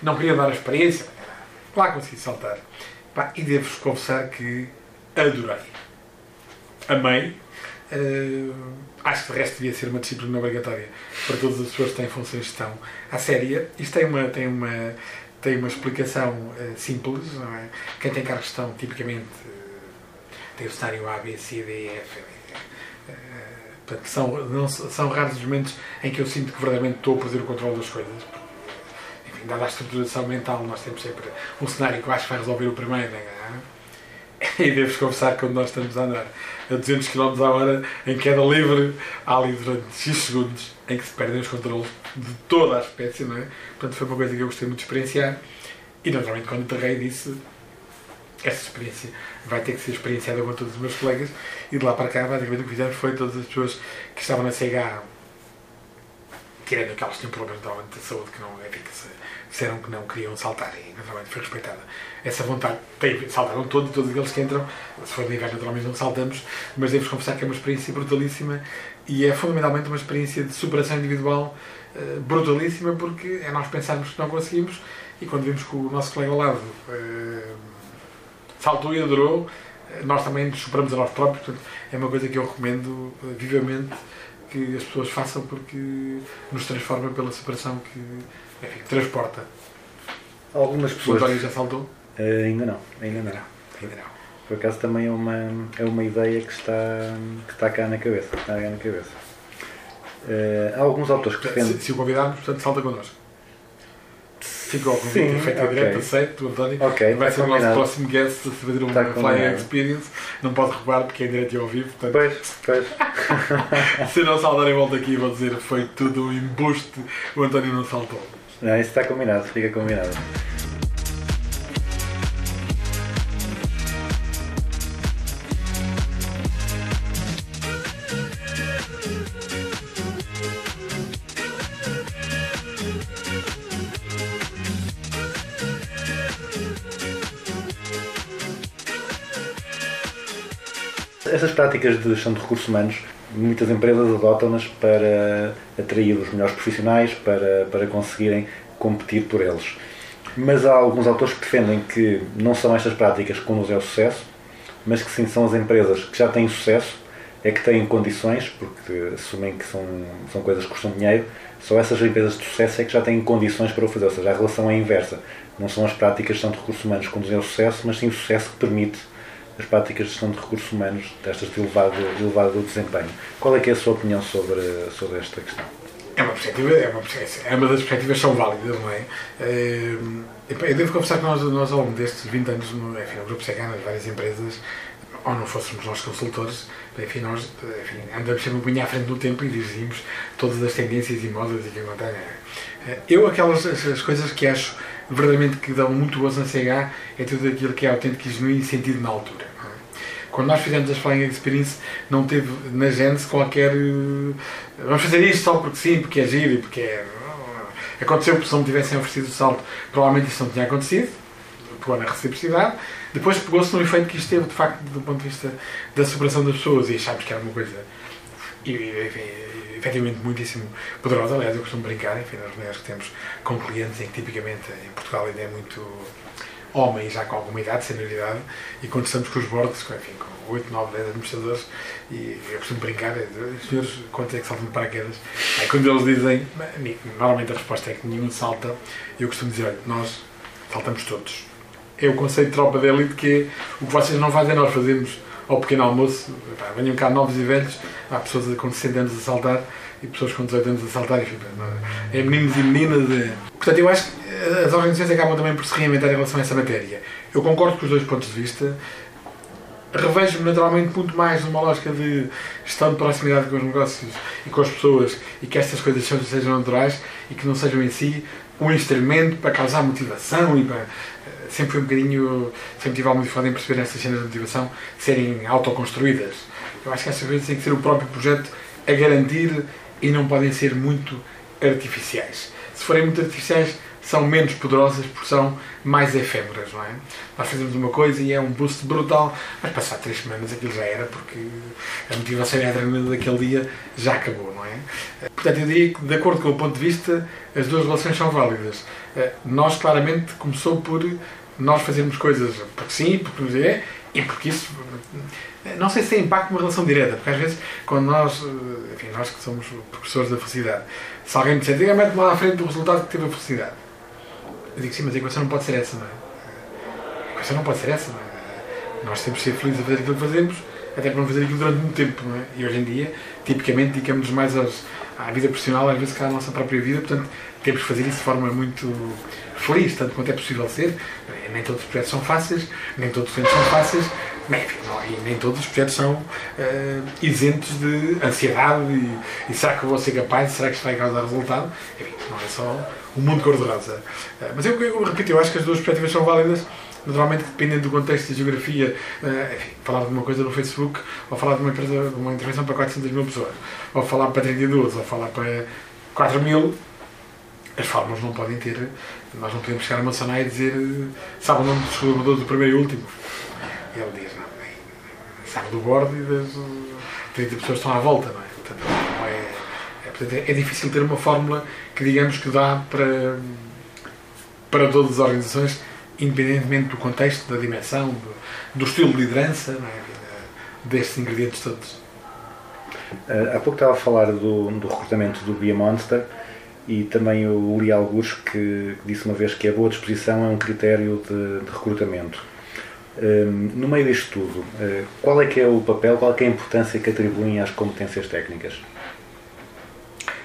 não queriam dar a experiência. Lá consegui saltar. Pá, e devo-vos confessar que adorei. Amei. Eh, acho que de resto devia ser uma disciplina obrigatória para todas as pessoas que têm funções de gestão. À séria, isto tem uma, tem uma, tem uma explicação eh, simples, não é? Quem tem cargo de gestão, tipicamente, eh, tem o cenário A, B, C, D, F. eh, portanto, são, não, são raros os momentos em que eu sinto que verdadeiramente estou a perder o controle das coisas. Enfim, dada a estruturação mental, nós temos sempre um cenário que eu acho que vai resolver o primeiro. Não é? E devo-vos confessar que quando nós estamos a andar a 200 km a hora, em queda livre, há ali durante X segundos em que se perdem os controles de toda a espécie, não é? Portanto, foi uma coisa que eu gostei muito de experienciar. E, naturalmente, quando aterrei, disse essa experiência vai ter que ser experienciada com todos os meus colegas. E de lá para cá, basicamente, o que fizemos foi todas as pessoas que estavam na CH, tirando aquelas que tinham problemas de saúde, que não é que se disseram que não queriam saltar e naturalmente foi respeitada essa vontade. Saltaram todos, todos aqueles que entram. Se for de inverno, naturalmente não saltamos, mas devo confessar que é uma experiência brutalíssima e é fundamentalmente uma experiência de superação individual eh, brutalíssima porque é nós pensarmos que não conseguimos e quando vimos que o nosso colega ao lado eh, saltou e adorou, eh, nós também nos superamos a nós próprios. Portanto, é uma coisa que eu recomendo eh, vivamente que as pessoas façam porque nos transforma pela separação que enfim, transporta. Algumas O pessoas. António já saltou? Ainda não, ainda não. Ainda não. Por acaso também é uma, é uma ideia que está, que está cá na cabeça. Está cá na cabeça. Eh, há alguns autores que defendem. Se, se o convidarmos, portanto, salta connosco. Fica ao convite, Sim, feito ok. a direto, aceito, António. Ok, Vai está ser o nosso combinado. próximo guest a fazer uma Está Flying combinado. Experience. Não pode reparar porque é em direto e ao vivo. Portanto, Pois, pois. se não saltarem volta aqui, vou dizer foi tudo um embuste. O António não saltou. Não, isso está combinado, fica combinado. Práticas de gestão de recursos humanos, muitas empresas adotam-nas para atrair os melhores profissionais, para, para conseguirem competir por eles. Mas há alguns autores que defendem que não são estas práticas que conduzem ao sucesso, mas que sim são as empresas que já têm sucesso, é que têm condições, porque assumem que são, são coisas que custam dinheiro, só essas empresas de sucesso é que já têm condições para o fazer, ou seja, a relação é inversa. Não são as práticas de gestão de recursos humanos que conduzem ao sucesso, mas sim o sucesso que permite as práticas de gestão de recursos humanos destas de elevado, elevado desempenho. Qual é que é a sua opinião sobre, sobre esta questão? É uma perspectiva, é uma, é uma das perspectivas são válidas, não é? Eh, Eu devo confessar que nós, nós ao longo destes 20 anos, no, enfim, no Grupo Secana, várias empresas, ou não fôssemos nós consultores, enfim, nós enfim, andamos sempre um bocadinho à frente do tempo e dirigimos todas as tendências e modas e que acontecem. Eh, Eu, aquelas as, as coisas que acho verdadeiramente que dão muito gozo na CH é tudo aquilo que é autêntico e genuíno e sentido na altura. é? Quando nós fizemos as Flying Experience, não teve na Gênesis qualquer. eh, Vamos fazer isto só porque sim, porque é giro e porque é. Aconteceu porque se não me tivessem oferecido o salto, provavelmente isso não tinha acontecido, pegou na reciprocidade. Depois pegou-se no efeito que isto teve, de facto, do ponto de vista da superação das pessoas e achámos que era uma coisa e, e, efetivamente muitíssimo poderosa. Aliás, eu costumo brincar, enfim, nas reuniões que temos com clientes em que tipicamente em Portugal ainda é muito homem já com alguma idade, senioridade, e quando estamos com os bordos, com, enfim, com 8, 9, 10 administradores, e eu costumo brincar, é, os senhores, quantos é que saltam de paraquedas? Aí quando eles dizem, normalmente a resposta é que nenhum salta, eu costumo dizer, olha, nós saltamos todos. É o conceito de tropa de elite que é o que vocês não fazem, nós fazemos ao pequeno almoço, Epá, venham cá novos e velhos, há pessoas com 60 anos a saltar e pessoas com 18 anos a saltar, enfim, é? é meninos e meninas. É... Portanto, eu acho que as organizações acabam também por se reinventar em relação a essa matéria. Eu concordo com os dois pontos de vista, revejo-me naturalmente muito mais numa lógica de gestão de proximidade com os negócios e com as pessoas e que estas coisas sejam naturais e que não sejam em si um instrumento para causar motivação e para. Sempre fui um bocadinho. Sempre tive alguma dificuldade em perceber estas cenas de motivação serem autoconstruídas. Eu acho que estas coisas têm que ser o próprio projeto a garantir e não podem ser muito artificiais. Se forem muito artificiais, são menos poderosas porque são mais efêmeras, não é? Nós fazemos uma coisa e é um boost brutal, mas passar três semanas aquilo já era porque a motivação e a adrenalina daquele dia já acabou, não é? Portanto, eu diria que, de acordo com o ponto de vista, as duas relações são válidas. Eh, Nós, claramente, começou por nós fazermos coisas porque sim, porque nos é, e porque isso. Não sei se tem impacto numa relação direta, porque às vezes, quando nós, eh, enfim, nós que somos professores da felicidade, se alguém me disser, diga mete-me lá à frente do resultado que teve a felicidade. Eu digo, sim, mas a equação não pode ser essa, não é? A equação não pode ser essa, não é? Nós temos de ser felizes a fazer aquilo que fazemos, até para não fazer aquilo durante muito tempo, não é? E hoje em dia, tipicamente, dedicamos-nos mais aos, à vida profissional, às vezes, que à nossa própria vida, portanto, temos que fazer isso de forma muito feliz, tanto quanto é possível ser. Nem todos os projetos são fáceis, nem todos os clientes são fáceis, enfim, não, e nem todos os projetos são eh, isentos de ansiedade e, e será que vou ser capaz, será que isto vai causar resultado? Enfim, não é só o mundo cor-de-rosa. Eh, mas eu, eu repito, eu acho que as duas perspectivas são válidas, naturalmente dependendo do contexto e geografia, eh, enfim, falar de uma coisa no Facebook, ou falar de uma, empresa, de uma intervenção para 400 mil pessoas, ou falar para 32, ou falar para 4 mil, as fórmulas não podem ter. Nós não podemos chegar a uma Sonai e dizer sabe o nome dos colaboradores do primeiro e último. E ele diz, não, sabe do bordo e das eh, 30 pessoas estão à volta, não é? Portanto, não é, é, portanto, é, difícil ter uma fórmula que digamos que dá para, para todas as organizações, independentemente do contexto, da dimensão, do, do estilo de liderança, é? destes ingredientes todos. Eh, há pouco estava a falar do, do recrutamento do Bia Monster e também o Lee Algures que, que disse uma vez que a boa disposição é um critério de, de recrutamento. Eh, no meio disto tudo, eh, qual é que é o papel, qual é é a importância que atribuem às competências técnicas?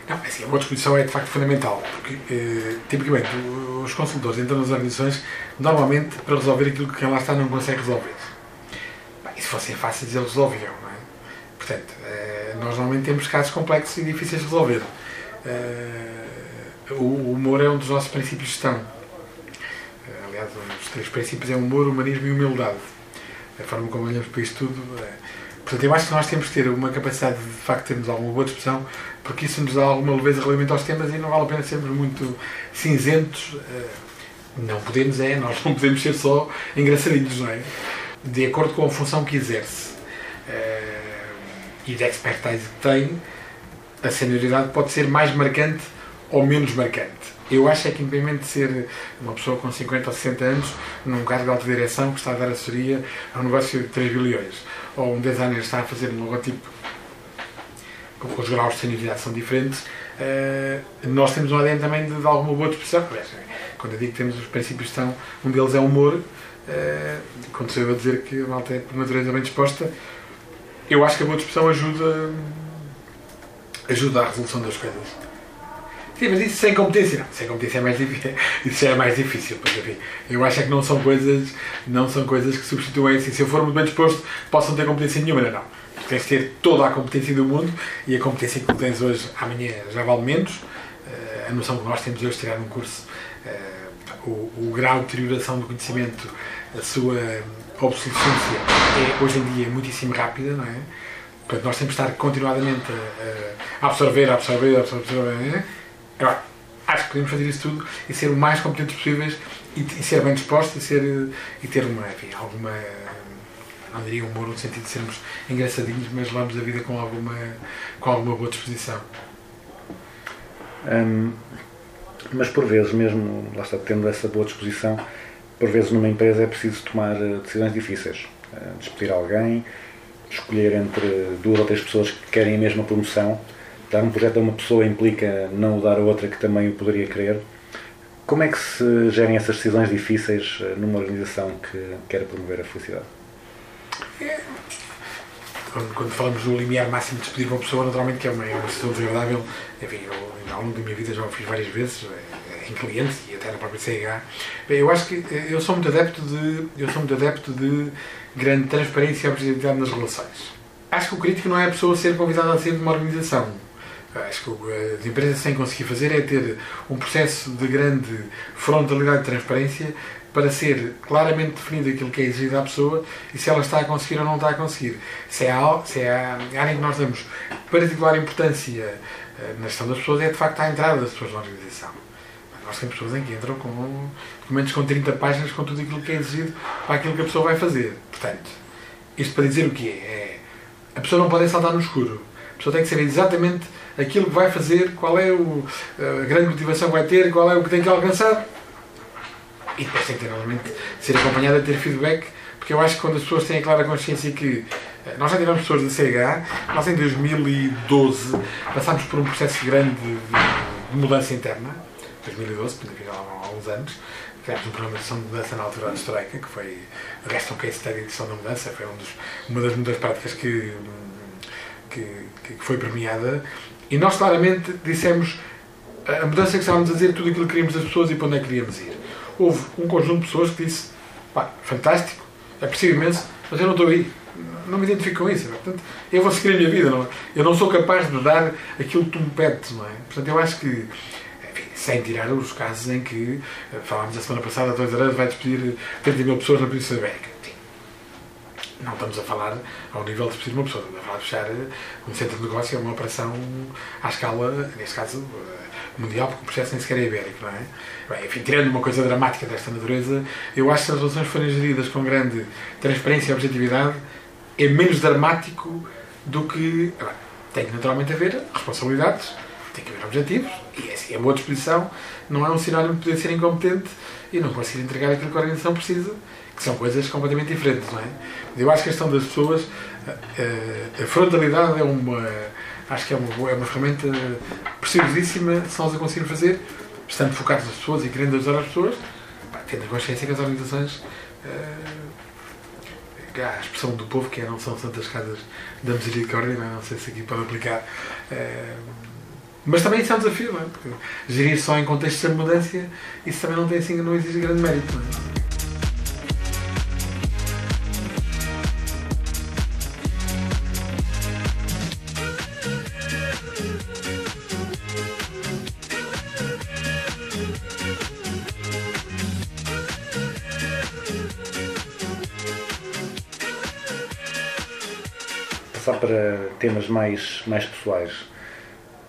Não, assim, a boa disposição é de facto fundamental, porque eh, tipicamente os consultores entram nas organizações normalmente para resolver aquilo que quem lá está não consegue resolver. Bem, e se fossem fáceis eles resolviam, não é? Portanto, eh, nós normalmente temos casos complexos e difíceis de resolver. Eh, o, humor é um dos nossos princípios de gestão. Eh, aliás, um dos três princípios é humor, humanismo e humildade. A forma como olhamos para isto tudo. eh, portanto, eu acho que nós temos que ter uma capacidade de, de facto, termos alguma boa disposição, porque isso nos dá alguma leveza relativamente aos temas e não vale a pena sermos muito cinzentos. eh, não podemos, é, nós não podemos ser só engraçadinhos, não é? De acordo com a função que exerce e da expertise que tem, a senioridade pode ser mais marcante ou menos marcante. Eu acho é que, independente de ser uma pessoa com 50 ou 60 anos, num cargo de alta direção que está a dar assessoria a um negócio de 3 bilhões, ou um designer está a fazer um logotipo, os graus de senioridade são diferentes, eh, nós temos um ADN também de, de alguma boa. Aliás, Quando eu digo que temos os princípios estão, um deles é o humor, eh, quando sou eu a dizer que a malta é por natureza bem disposta, eu acho que a boa disposição ajuda, ajuda à resolução das coisas. Sim, mas isso sem competência, não. Sem competência é mais difícil. Isso já é mais difícil, pois enfim. Eu acho é que não são coisas, não são coisas que substituem assim. Se eu for muito bem disposto, posso não ter competência nenhuma, não. Tu tens de ter toda a competência do mundo e a competência que tens hoje, amanhã, já vale menos. Eh, a noção que nós temos hoje de tirar um curso, eh, o, o grau de deterioração do conhecimento, a sua obsolescência é hoje em dia muitíssimo rápida, não é? Portanto, nós temos de estar continuadamente a, absorver, a absorver, a absorver. Agora, acho que podemos fazer isso tudo e ser o mais competentes possíveis e, e ser bem dispostos e, ser, e ter uma, enfim, alguma, não diria humor no sentido de sermos engraçadinhos, mas levamos a vida com alguma, com alguma boa disposição. Hum, mas por vezes, mesmo lá está tendo essa boa disposição, por vezes numa empresa é preciso tomar eh, decisões difíceis. Eh, despedir alguém, escolher entre duas ou três pessoas que querem a mesma promoção. Dar um projeto a uma pessoa implica não o dar a outra que também o poderia querer. Como é que se gerem essas decisões difíceis eh, numa organização que quer promover a felicidade? Quando, quando falamos do limiar máximo de despedir uma pessoa, naturalmente que é uma, é uma decisão desagradável. Enfim, eu, ao longo da minha vida já o fiz várias vezes, em clientes e até na própria CH. Bem, eu acho que eh, eu sou muito adepto de, eu sou muito adepto de grande transparência e objetividade nas relações. Acho que o crítico não é a pessoa ser convidada a ser de uma organização. Acho que as empresas que conseguir fazer é ter um processo de grande frontalidade e transparência para ser claramente definido aquilo que é exigido à pessoa e se ela está a conseguir ou não está a conseguir. Se é a, se é a área em que nós damos particular importância eh, na gestão das pessoas, é de facto a entrada das pessoas na organização. Nós temos pessoas em que entram com documentos com 30 páginas com tudo aquilo que é exigido para aquilo que a pessoa vai fazer. Portanto, isto para dizer o que é? A pessoa não pode saltar no escuro. A pessoa tem que saber exatamente aquilo que vai fazer, qual é o, a grande motivação que vai ter, qual é o que tem que alcançar. E depois tem que ter, obviamente, ser acompanhada, ter feedback, porque eu acho que quando as pessoas têm a clara consciência que eh, nós já tivemos pessoas da CH, nós em 2012 passámos por um processo grande de, de mudança interna, 2012, portanto, há, há uns anos, criámos um programa de gestão de mudança na altura da Estreca, que foi, o resto um case study de gestão da mudança, foi um dos, uma das muitas práticas que, que, que foi premiada, e nós claramente dissemos a mudança que estávamos a dizer, tudo aquilo que queríamos das pessoas e para onde é que queríamos ir. Houve um conjunto de pessoas que disse, pá, fantástico, é preciso imenso, mas eu não estou aí. Não me identifico com isso. Portanto, eu vou seguir a minha vida. Não é? Eu não sou capaz de dar aquilo que tu me pedes. Não é? Portanto, eu acho que, sem tirar os casos em que, eh, falámos a semana passada, a Toys R vai despedir 30 mil pessoas na Península Ibérica. Não estamos a falar ao nível de uma pessoa, estamos a falar de fechar um centro de negócio, é uma operação à escala, neste caso, eh, mundial, porque o processo nem sequer é ibérico, não é? Bem, enfim, tirando uma coisa dramática desta natureza, eu acho que se as relações forem geridas com grande transparência e objetividade, é menos dramático do que. Agora, tem que naturalmente haver responsabilidades, tem que haver objetivos, e assim, a boa disposição não é um sinónimo de poder ser incompetente e não conseguir entregar aquilo que a organização precisa, que são coisas completamente diferentes, não é? Eu acho que a questão das pessoas a, a frontalidade é uma, acho que é uma, é uma ferramenta preciosíssima se nós a conseguirmos fazer, estando focados nas pessoas e querendo ajudar as pessoas, tendo a consciência que as organizações, eh, a expressão do povo que é não são santas casas da misericórdia, não, é? não sei se aqui pode aplicar, eh, mas também isso é um desafio, não é? Porque gerir só em contextos de abundância, isso também não tem assim, não exige grande mérito, não é? Passar para temas mais, mais pessoais.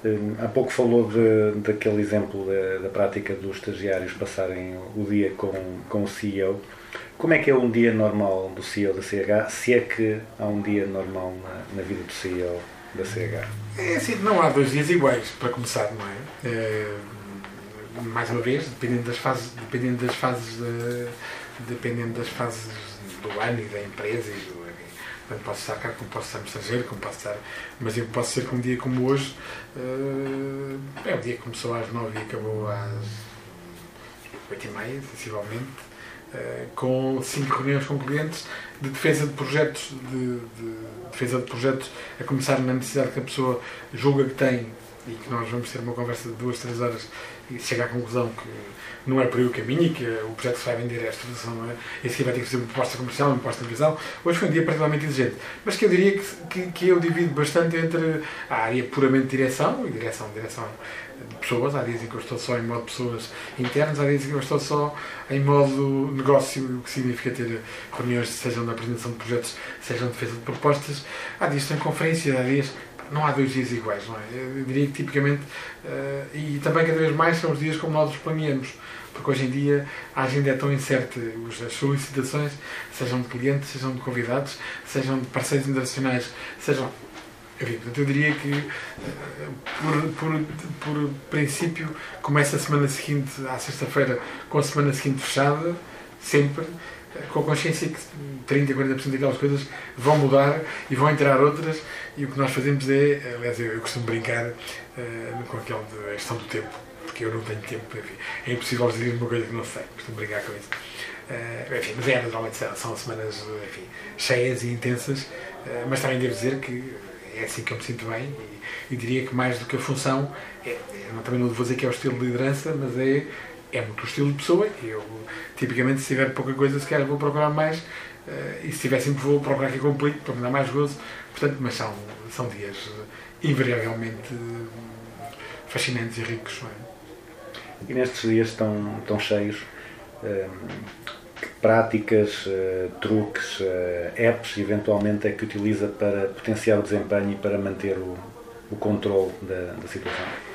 Hum, Há pouco falou de, daquele exemplo da, da prática dos estagiários passarem o dia com, com o CEO. Como é que é um dia normal do CEO da CH, se é que há um dia normal na, na vida do CEO da CH? É assim, não há dois dias iguais, para começar, não é? É, mais uma vez, dependendo das fases, dependendo das fases, de- dependendo das fases do ano e da empresa e do, Portanto, posso estar cá, como posso estar no estrangeiro, como posso estar. Mas eu posso ser que um dia como hoje. eh, é um dia começou às nove e acabou às oito e meia, sensivelmente, eh, com cinco reuniões com clientes de defesa de projetos, de, de defesa de projetos, a começar na necessidade que a pessoa julga que tem e que nós vamos ter uma conversa de duas, três horas e chegar à conclusão que não é por aí o caminho e que o projeto que se vai vender é a não é? Esse aqui vai ter que fazer uma proposta comercial, uma proposta de visão. Hoje foi um dia particularmente exigente, mas que eu diria que, que, que eu divido bastante entre a área puramente direção e direção, direção de pessoas. Há dias em que eu estou só em modo pessoas internas, há dias em que eu estou só em modo negócio, o que significa ter reuniões, sejam de apresentação de projetos, sejam de defesa de propostas. Há dias em conferências, há dias não há dois dias iguais, não é? Eu diria que tipicamente, eh, e também cada vez mais são os dias como nós os planeamos, porque hoje em dia a agenda é tão incerta, as solicitações, sejam de clientes, sejam de convidados, sejam de parceiros internacionais, sejam. Enfim, portanto, eu diria que, eh, por, por, por princípio, começa a semana seguinte, à sexta-feira, com a semana seguinte fechada, sempre, com a consciência que 30, 40% daquelas coisas vão mudar e vão entrar outras, e o que nós fazemos é, aliás, eu, eu costumo brincar eh, com aquele de gestão do tempo, porque eu não tenho tempo, enfim, é impossível gerir uma coisa que não sei, costumo brincar com isso. Eh, enfim, mas é, naturalmente são, semanas enfim, cheias e intensas, eh, mas também devo dizer que é assim que eu me sinto bem e, e diria que mais do que a função, é, também não vou dizer que é o estilo de liderança, mas é, é muito o estilo de pessoa. Eu, tipicamente, se tiver pouca coisa, se calhar vou procurar mais, eh, e se tiver sempre, vou procurar que complique para me dar mais gozo. Portanto, mas são, são dias eh, invariavelmente eh, fascinantes e ricos. É? E nestes dias tão, tão cheios, hum, que práticas, eh, truques, eh, apps, eventualmente, é que utiliza para potenciar o desempenho e para manter o, o controle da, da situação?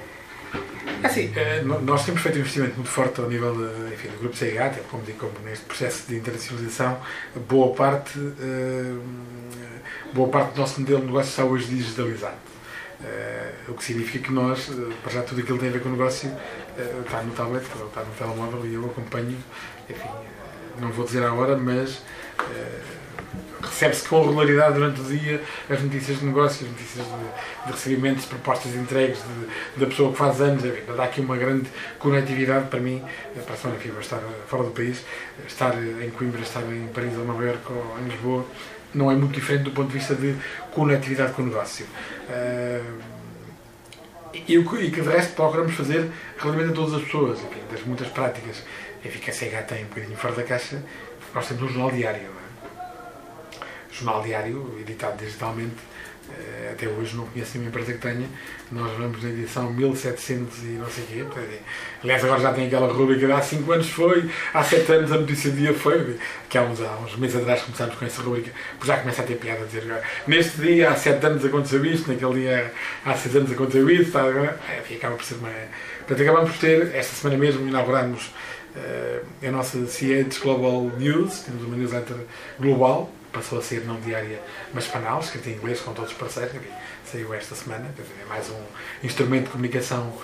É assim, no- nós temos feito um investimento muito forte ao nível enfim, do Grupo CIH, até como digo, neste processo de internacionalização, boa parte, eh, boa parte do nosso modelo de negócio está hoje digitalizado. Eh, o que significa que nós, eh, para já tudo aquilo que tem a ver com o negócio, está no tablet, está no telemóvel e eu acompanho, enfim, não vou dizer a hora, mas recebe-se com regularidade durante o dia as notícias de negócio, as notícias de, de recebimentos, propostas entregues de- da pessoa que faz anos. Enfim, dá aqui uma grande conectividade para mim. eh, Para a semana que vou estar fora do país, eh, estar em Coimbra, estar em Paris ou Nova Iorque ou em Lisboa, não é muito diferente do ponto de vista de conectividade com o negócio. Eh, e, o que- e que de resto procuramos fazer relativamente a todas as pessoas, enfim, das muitas práticas a CH tem um bocadinho fora da caixa, nós temos um jornal diário, é? Jornal diário, editado digitalmente, eh, até hoje não conheço nenhuma empresa que tenha. Nós vamos na edição 1700 e não sei o quê. portanto, Aliás, agora já tem aquela rubrica de há 5 anos foi, há 7 anos a notícia do dia foi, que há uns, há uns meses atrás começámos com essa rubrica, pois já começa a ter piada a dizer agora, neste dia há 7 anos aconteceu isto, naquele dia há 6 anos aconteceu isto, agora, é, enfim, acaba por ser uma. Portanto, acabamos por ter, esta semana mesmo, inauguramos eh, a nossa CH Global News, temos uma newsletter global, passou a ser não diária, mas semanal, escrita em inglês com todos os parceiros, saiu esta semana, quer dizer, é mais um instrumento de comunicação,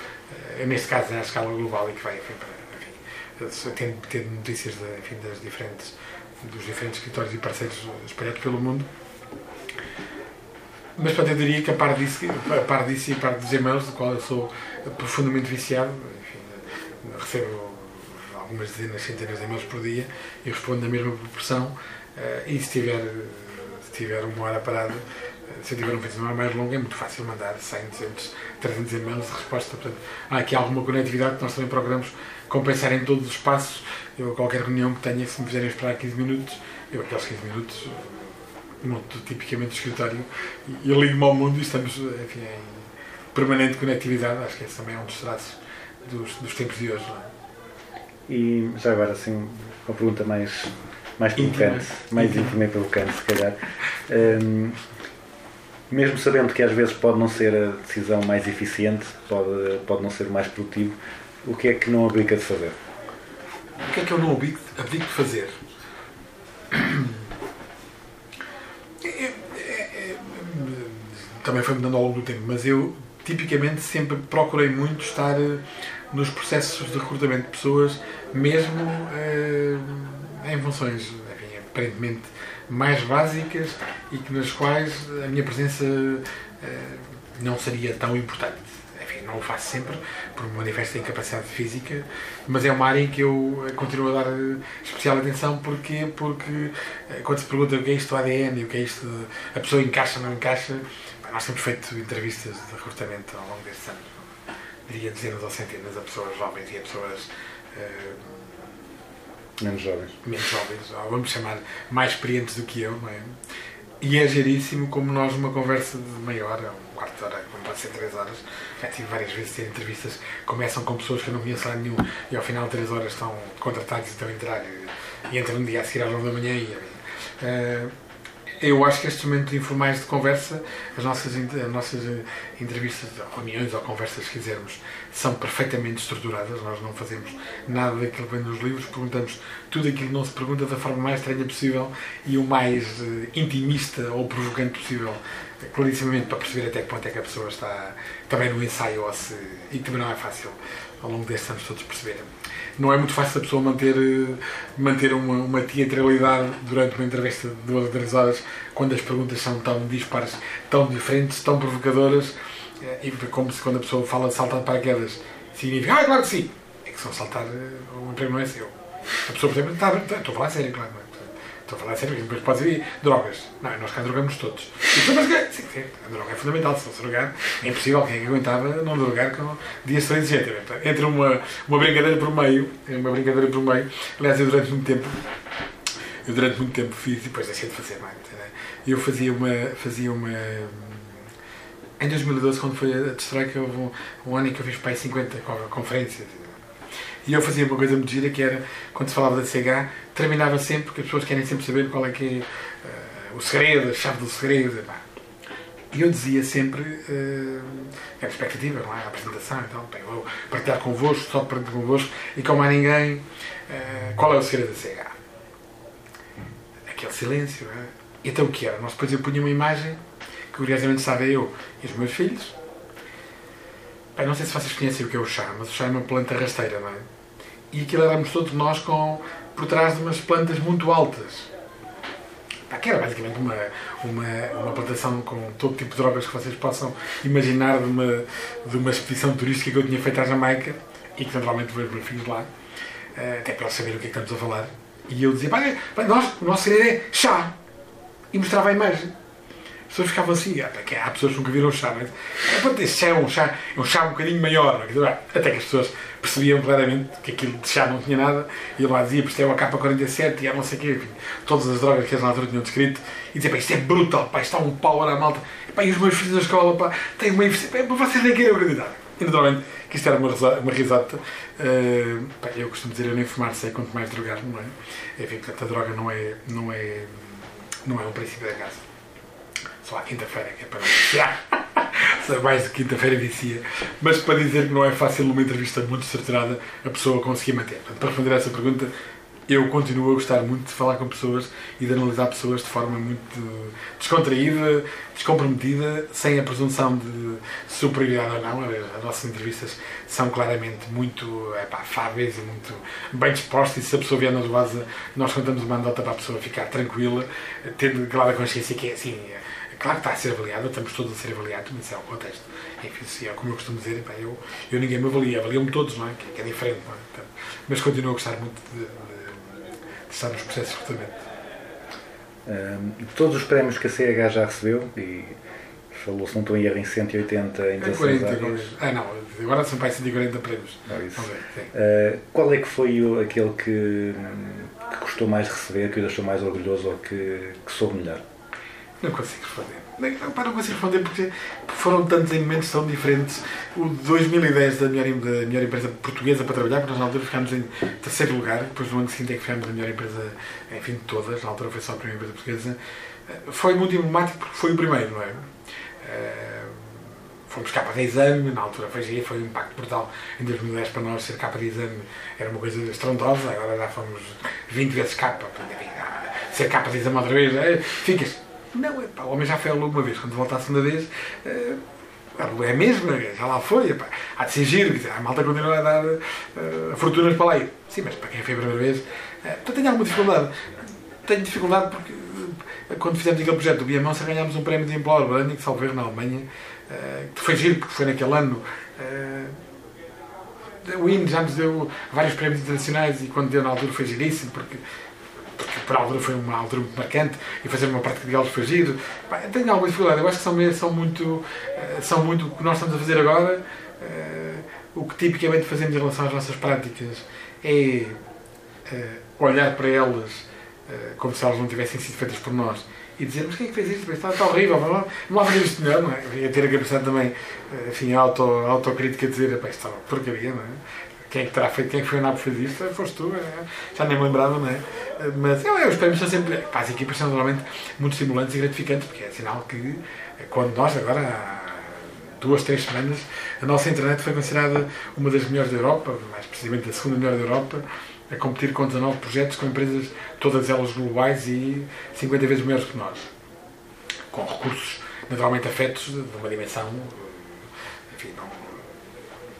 eh, neste caso é à escala global e que vai, enfim, para, enfim, tendo, tendo notícias de, enfim, das diferentes, dos diferentes escritórios e parceiros espalhados pelo mundo. Mas pronto, eu diria que a par disso, a par disso e a par dos e-mails, do qual eu sou profundamente viciado, enfim, recebo algumas dezenas, centenas de e-mails por dia e respondo na mesma proporção. Eh, e se tiver, se tiver uma hora parada, eh, se eu tiver um fim de semana mais longo, é muito fácil mandar 100, 200, 300 e-mails de resposta. Portanto, há aqui alguma conectividade que nós também procuramos compensar em todos os espaços. Eu, qualquer reunião que tenha, se me fizerem esperar 15 minutos, eu, aqueles 15 minutos, monto tipicamente o escritório e, e ligo-me ao mundo e estamos enfim, em permanente conectividade. Acho que esse também é um dos traços dos, dos tempos de hoje. É? E já agora, assim, uma pergunta mais, mais Íntima. provocante, mais íntima e provocante, se calhar. Hum, mesmo sabendo que às vezes pode não ser a decisão mais eficiente, pode, pode não ser o mais produtivo, o que é que não abdica de fazer? O que é que eu não abdico, abdico de fazer? É- é- é- também foi mudando ao longo do tempo, mas eu tipicamente sempre procurei muito estar eh, nos processos de recrutamento de pessoas, mesmo eh, em funções enfim, aparentemente mais básicas e que nas quais a minha presença eh, não seria tão importante. Enfim, não o faço sempre, por um manifesto de incapacidade física, mas é uma área em que eu eh, continuo a dar eh, especial atenção. Porquê? Porque quando se pergunta o que é isto do ADN e o que é isto a pessoa encaixa ou não encaixa, nós temos feito entrevistas de recrutamento ao longo destes anos. Diria dezenas ou centenas a pessoas jovens e a pessoas Menos jovens. menos jovens, ou vamos chamar mais experientes do que eu, não é? E é geríssimo como nós, numa conversa de meia hora, um quarto de hora, como pode ser três horas, já tive várias vezes ter entrevistas, começam com pessoas que eu não conheço lá nenhum e ao final de três horas estão contratados e estão a entrar e, e entram um dia a seguir às nove da manhã e eh, eu acho que estes momentos informais de conversa, as nossas, as nossas eh, entrevistas, reuniões ou conversas, se quisermos, são perfeitamente estruturadas. Nós não fazemos nada daquilo que vem nos livros, perguntamos tudo aquilo que não se pergunta da forma mais estranha possível e o mais eh, intimista ou provocante possível, eh, clarissimamente para perceber até que ponto é que a pessoa está também no ensaio ou se, e que também não é fácil ao longo destes anos todos perceberem. Não é muito fácil a pessoa manter, eh, manter uma, uma teatralidade durante uma entrevista de duas ou três horas quando as perguntas são tão dispares, tão diferentes, tão provocadoras eh, e como se quando a pessoa fala de saltar de paraquedas significa, ah, claro que sim, é que só saltar eh, o emprego não é seu. A pessoa, por exemplo, está, estou a falar sério, claro. É? Estou a falar sério, depois pode dizer drogas. Não, nós cá drogamos todos. Sim, sim, a droga é fundamental. Se não se drogar, é impossível. Quem é que aguentava não drogar com dias de gente? Entre uma, uma brincadeira por meio, uma brincadeira por meio, aliás, eu durante muito tempo, eu durante muito tempo fiz, e depois deixei de fazer mais. né? Eu fazia uma, fazia uma, em 2012, quando foi a Destroika, houve um, um ano em que eu fiz para aí 50 co- conferências. E eu fazia uma coisa muito gira que era, quando se falava da CH, terminava sempre, porque as pessoas querem sempre saber qual é que é eh, o segredo, a chave do segredo. E eu dizia sempre, eh, era expectativa, não é? A apresentação, então, bem, vou partilhar convosco, só partilhar convosco, e com mais ninguém, eh, qual é o segredo da CH? Aquele silêncio, não é? Então o que era? Nós depois eu punha uma imagem, que curiosamente estava eu e os meus filhos, não sei se vocês conhecem o que é o chá, mas o chá é uma planta rasteira, não é? E aquilo éramos todos nós com, por trás de umas plantas muito altas. Que era basicamente uma, uma, uma plantação com todo tipo de drogas que vocês possam imaginar de uma, de uma expedição turística que eu tinha feito à Jamaica e que naturalmente vejo meus filhos lá, eh, até para eles saberem o que é que estamos a falar. E eu dizia, pá, nós, o nosso segredo é chá. E mostrava a imagem. As pessoas ficavam assim, ah, há pessoas que nunca viram chá, mas é, este chá é um chá, é um chá um bocadinho maior. Até que as pessoas percebiam claramente que aquilo chá não tinha nada, e eu lá dizia, isto é o AK-47 e há não sei o quê, enfim, todas as drogas que eles na altura tinham descrito, e dizia, pá, isto é brutal, pá, isto está um power à malta, pá, e os meus filhos na escola, pá, têm uma eficiência, pá, vocês nem querem acreditar. E naturalmente que isto era uma, uma eh, pá, eu costumo dizer, eu nem fumar sei quanto mais drogar, não é? Enfim, portanto, a droga não é, não é, não é um princípio da casa. Só à quinta-feira que é para não mais de quinta-feira vicia. Mas para dizer que não é fácil numa entrevista muito estruturada a pessoa conseguir manter. Portanto, para responder a essa pergunta, eu continuo a gostar muito de falar com pessoas e de analisar pessoas de forma muito descontraída, descomprometida, sem a presunção de superioridade ou não. As nossas entrevistas são claramente muito epá, fáveis e muito bem dispostas e se a pessoa vier na doasa, nós contamos uma anedota para a pessoa ficar tranquila, tendo clara consciência que é assim, claro que está a ser avaliado, estamos todos a ser avaliados, mas é o contexto. Enfim, se é como eu costumo dizer, eu, eu ninguém me avalia, avaliam-me todos, não é? Que, que é diferente, não é? Portanto, mas continuo a gostar muito de, de- de estar nos processos de recrutamento. Hum, todos os prémios que a CH já recebeu, e falou, se não estou em erro, em 180 É indexações 40, é. ah não, agora são para aí 140 prémios. Não, isso. Uh, qual é que foi o- aquele que, que gostou mais de receber, que o deixou mais orgulhoso ou que, que soube melhor? Não consigo responder. Não, não consigo responder porque foram tantos em momentos tão diferentes. O de 2010 da melhor, da melhor empresa portuguesa para trabalhar, porque nós na altura ficámos em terceiro lugar, depois no ano seguinte é que ficámos a melhor empresa, enfim, de todas, na altura foi só a primeira empresa portuguesa. Eh, Foi muito emblemático porque foi o primeiro, não é? Eh, Fomos capa de exame, na altura foi, foi um impacto brutal. Em 2010 para nós ser capa de exame era uma coisa estrondosa, agora já fomos 20 vezes capa. Ser capa de exame outra vez, eh, ficas. Não, epá, o homem já foi uma vez, quando volta a segunda vez, eh, é a mesma, já lá foi, epá, há de ser giro, dizer, a malta continua a dar eh, fortunas para lá ir. Sim, mas para quem foi a primeira vez, portanto tenho alguma dificuldade. Tenho dificuldade porque eh, quando fizemos aquele projeto do Biamonça ganhámos um prémio de Employer Branding, salvo na Alemanha, que foi giro porque foi naquele ano. o INE já nos deu vários prémios internacionais e quando deu na altura foi giríssimo porque porque para a altura foi uma altura muito marcante e fazer uma prática de. Pá, eu tenho alguma dificuldade, eu acho que são, são muito, eh, são muito o que nós estamos a fazer agora, eh, o que tipicamente fazemos em relação às nossas práticas é eh, olhar para elas como se elas não tivessem sido feitas por nós e dizer, mas quem é que fez isto? Está, está horrível, lá, vamos lá fazer isto melhor, não é? E ter a capacidade também, enfim, a auto, autocrítica de dizer, "Epá, isto está porcaria, não é? Quem é que terá feito, quem é foi o que fez isto? Foste tu, é? já nem me lembrava, não é? Mas é, os prémios são sempre, para as equipas são normalmente muito estimulantes e gratificantes, porque é sinal que eh, quando nós agora, há duas, três semanas, a nossa internet foi considerada uma das melhores da Europa, mais precisamente a segunda melhor da Europa, a competir com 19 projetos com empresas, todas elas globais e 50 vezes maiores que nós. Com recursos naturalmente afetos de uma dimensão, eh, enfim, não,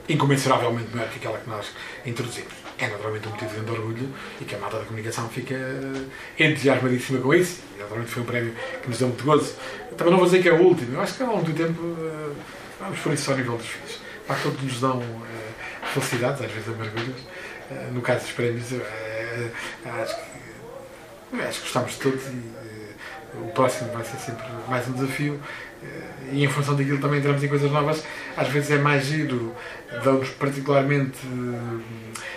incomensuravelmente maior que aquela que nós introduzimos. É naturalmente um motivo de grande orgulho e que a malta da comunicação fica eh, entusiasmadíssima com isso. E, naturalmente foi um prémio que nos deu muito gozo. Também não vou dizer que é o último, eu acho que ao longo do tempo eh, vamos por isso ao nível dos filhos. Pá, todos nos dão eh, felicidades, às vezes amarguras. No caso dos prémios, acho que acho que gostamos de todos e o próximo vai ser sempre mais um desafio e em função daquilo também entramos em coisas novas às vezes é mais giro dão-nos particularmente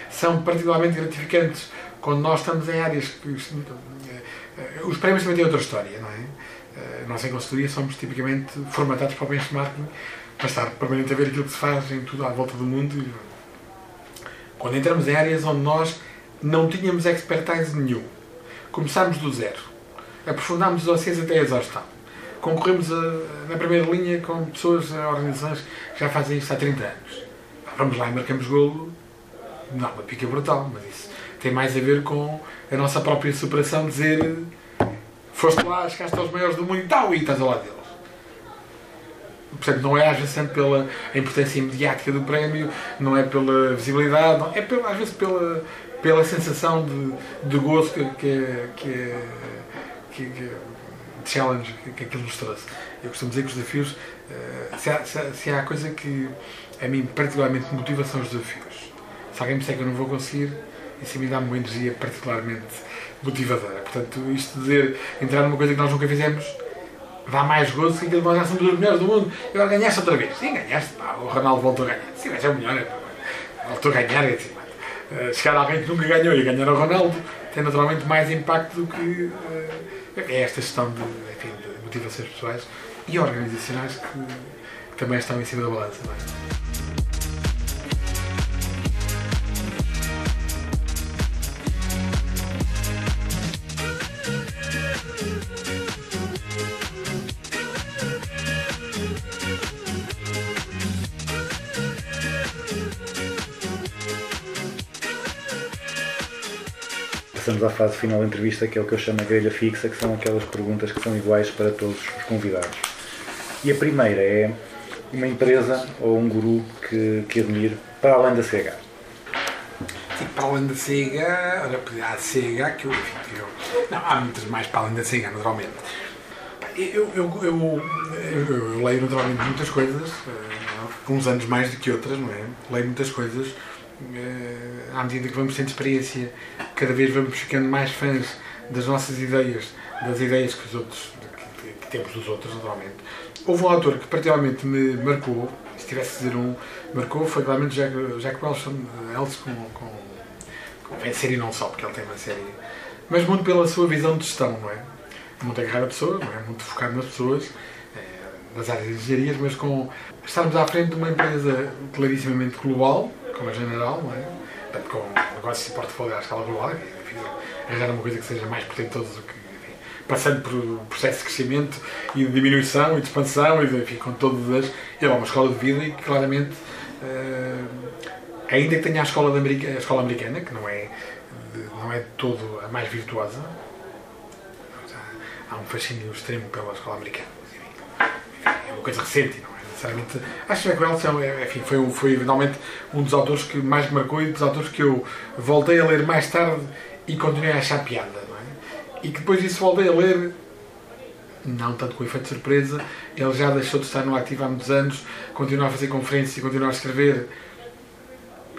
são particularmente gratificantes quando nós estamos em áreas que os, eh, os prémios também têm outra história não é? Eh, nós em consultoria somos tipicamente formatados para o benchmarking para estar permanente a ver aquilo que se faz em tudo à volta do mundo quando entramos em áreas onde nós não tínhamos expertise nenhum Começámos do zero. Aprofundámos os dossiês até a exaustão. Concorremos a- na primeira linha com pessoas, eh, organizações que já fazem isto há 30 anos. Vamos lá e marcamos golo. Não, uma pica brutal, mas isso tem mais a ver com a nossa própria superação, dizer foste lá, chegaste aos maiores do mundo e tal, e estás ao lado deles. Portanto, não é às vezes tanto pela importância imediática do prémio, não é pela visibilidade, não, é pela, às vezes pela, pela sensação de, de gozo que, que, que, que, que de challenge que, aquilo nos trouxe. Eu costumo dizer que os desafios, eh, se há, se, se há coisa que a mim particularmente me motiva são os desafios. Se alguém me disser que eu não vou conseguir, isso a mim dá-me uma energia particularmente motivadora. Portanto, isto de dizer, entrar numa coisa que nós nunca fizemos, dá mais gozo que aquilo que nós já somos os melhores do mundo. E agora ganhaste outra vez. Sim, ganhaste. Pá, o Ronaldo voltou a ganhar. Sim, mas é o melhor. É, voltou a ganhar. É, assim. Eh, chegar alguém que nunca ganhou e ganhar o Ronaldo tem naturalmente mais impacto do que eh, é esta gestão de, enfim, de motivações pessoais e organizacionais que, também estão em cima da balança. Passamos à fase final da entrevista, que é o que eu chamo a grelha fixa, que são aquelas perguntas que são iguais para todos os convidados. E a primeira é uma empresa ou um guru que, que admire, para além da CH. E para além da CH, olha, há a CH que eu, eu. Não, há muitas mais para além da CH, naturalmente. Eu, eu, eu, eu- leio naturalmente muitas coisas, eh, uns anos mais do que outras, não é? Leio muitas coisas à medida que vamos tendo experiência, cada vez vamos ficando mais fãs das nossas ideias, das ideias que os outros, que, temos dos outros, naturalmente. Houve um autor que particularmente me marcou, se tivesse de dizer um, marcou, foi claramente Jack, Jack Welch, Ellis com, com, com Vencer e não só, porque ele tem uma série, mas muito pela sua visão de gestão, não é? muito agarrado a pessoa, não é? muito focado nas pessoas, eh, nas áreas de engenharias, mas com estarmos à frente de uma empresa clarissimamente global, como General, não é? Portanto, com negócios e portfólio à escala global, enfim, arranjar uma coisa que seja mais portentosa do que enfim, passando por processo de crescimento e de diminuição e de expansão e de, enfim, com todas as. É uma escola de vida e que claramente, eh, ainda que tenha a escola, de America- a escola americana, que não é, de- não é de todo a mais virtuosa, há um fascínio extremo pela escola americana. Enfim, É uma coisa recente, não é necessariamente. Acho que Jack Welch é, enfim, foi, foi eventualmente um dos autores que mais me marcou e dos autores que eu voltei a ler mais tarde e continuei a achar piada, não é? E que depois disso voltei a ler, não tanto com efeito de surpresa, ele já deixou de estar no ativo há muitos anos, continua a fazer conferências e continua a escrever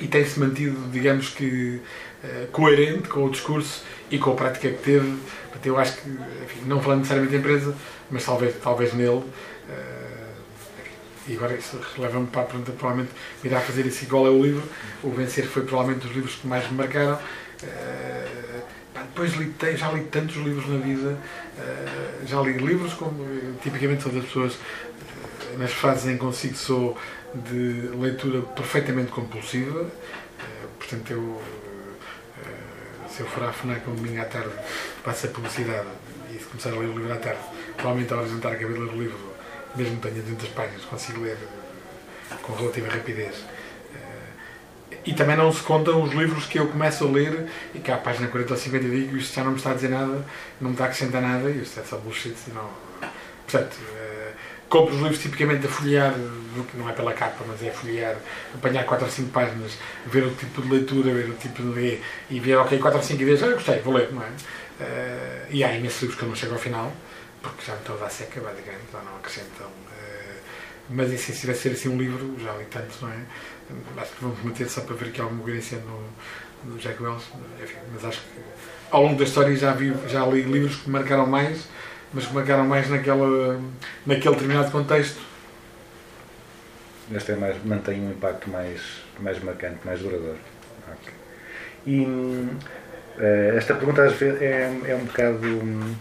e tem-se mantido, digamos que, eh, coerente com o discurso e com a prática que teve. Eu acho que, enfim, não falando necessariamente da empresa, mas talvez, talvez nele. E agora isso leva-me para a pergunta, provavelmente me irá fazer isso igual é o livro. O Vencer foi provavelmente dos livros que mais me marcaram. Pá, depois li, já li tantos livros na vida, eh, já li livros como tipicamente sou das pessoas eh, nas fases em que consigo sou de leitura perfeitamente compulsiva, portanto eu se eu for à FNAC um domingo à tarde passo a publicidade e se começar a ler o livro à tarde, provavelmente ao jantar acabei de ler o livro, mesmo que tenha 200 páginas, consigo ler eh, com relativa rapidez. Eh, E também não se contam os livros que eu começo a ler e que à página 40 ou 50 eu digo isto já não me está a dizer nada, não me está a acrescentar nada, isto é só bullshit. Não... Portanto, eh, compro os livros tipicamente a folhear, não é pela capa, mas é folhear, apanhar 4 ou 5 páginas, ver o tipo de leitura, ver o tipo de. e ver, ok, 4 ou 5 ideias, ah, gostei, vou ler, não é? E há imensos livros que eu não chego ao final, porque já me estou a seca, basicamente, já não acrescentam. eh, mas e se tivesse ser assim um livro, já li tantos, não é? Acho que vamos manter só para ver aqui alguma coerência no, no Jack Welch, enfim, mas acho que ao longo da história já, vi, já li livros que marcaram mais, mas que marcaram mais naquela, naquele determinado contexto. Este é mais, mantém um impacto mais, mais marcante, mais duradouro. Ok. E eh, esta pergunta às vezes é, é um bocado. hum,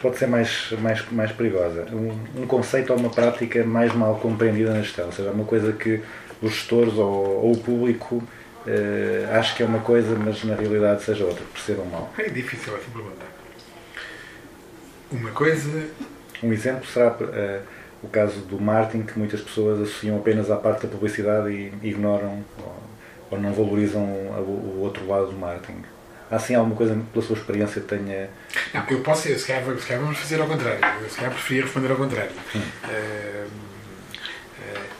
pode ser mais, mais, mais perigosa. Um, um conceito ou uma prática mais mal compreendida na gestão, ou seja, uma coisa que os gestores ou, ou o público eh, acha que é uma coisa, mas na realidade seja outra, percebam mal. É difícil essa pergunta. Uma coisa. Um exemplo será eh, o caso do marketing, que muitas pessoas associam apenas à parte da publicidade e ignoram ou, ou não valorizam o, o outro lado do marketing. Há assim alguma coisa pela sua experiência que tenha. Não, eu posso, se calhar, se calhar vamos fazer ao contrário. Eu se calhar preferia responder ao contrário.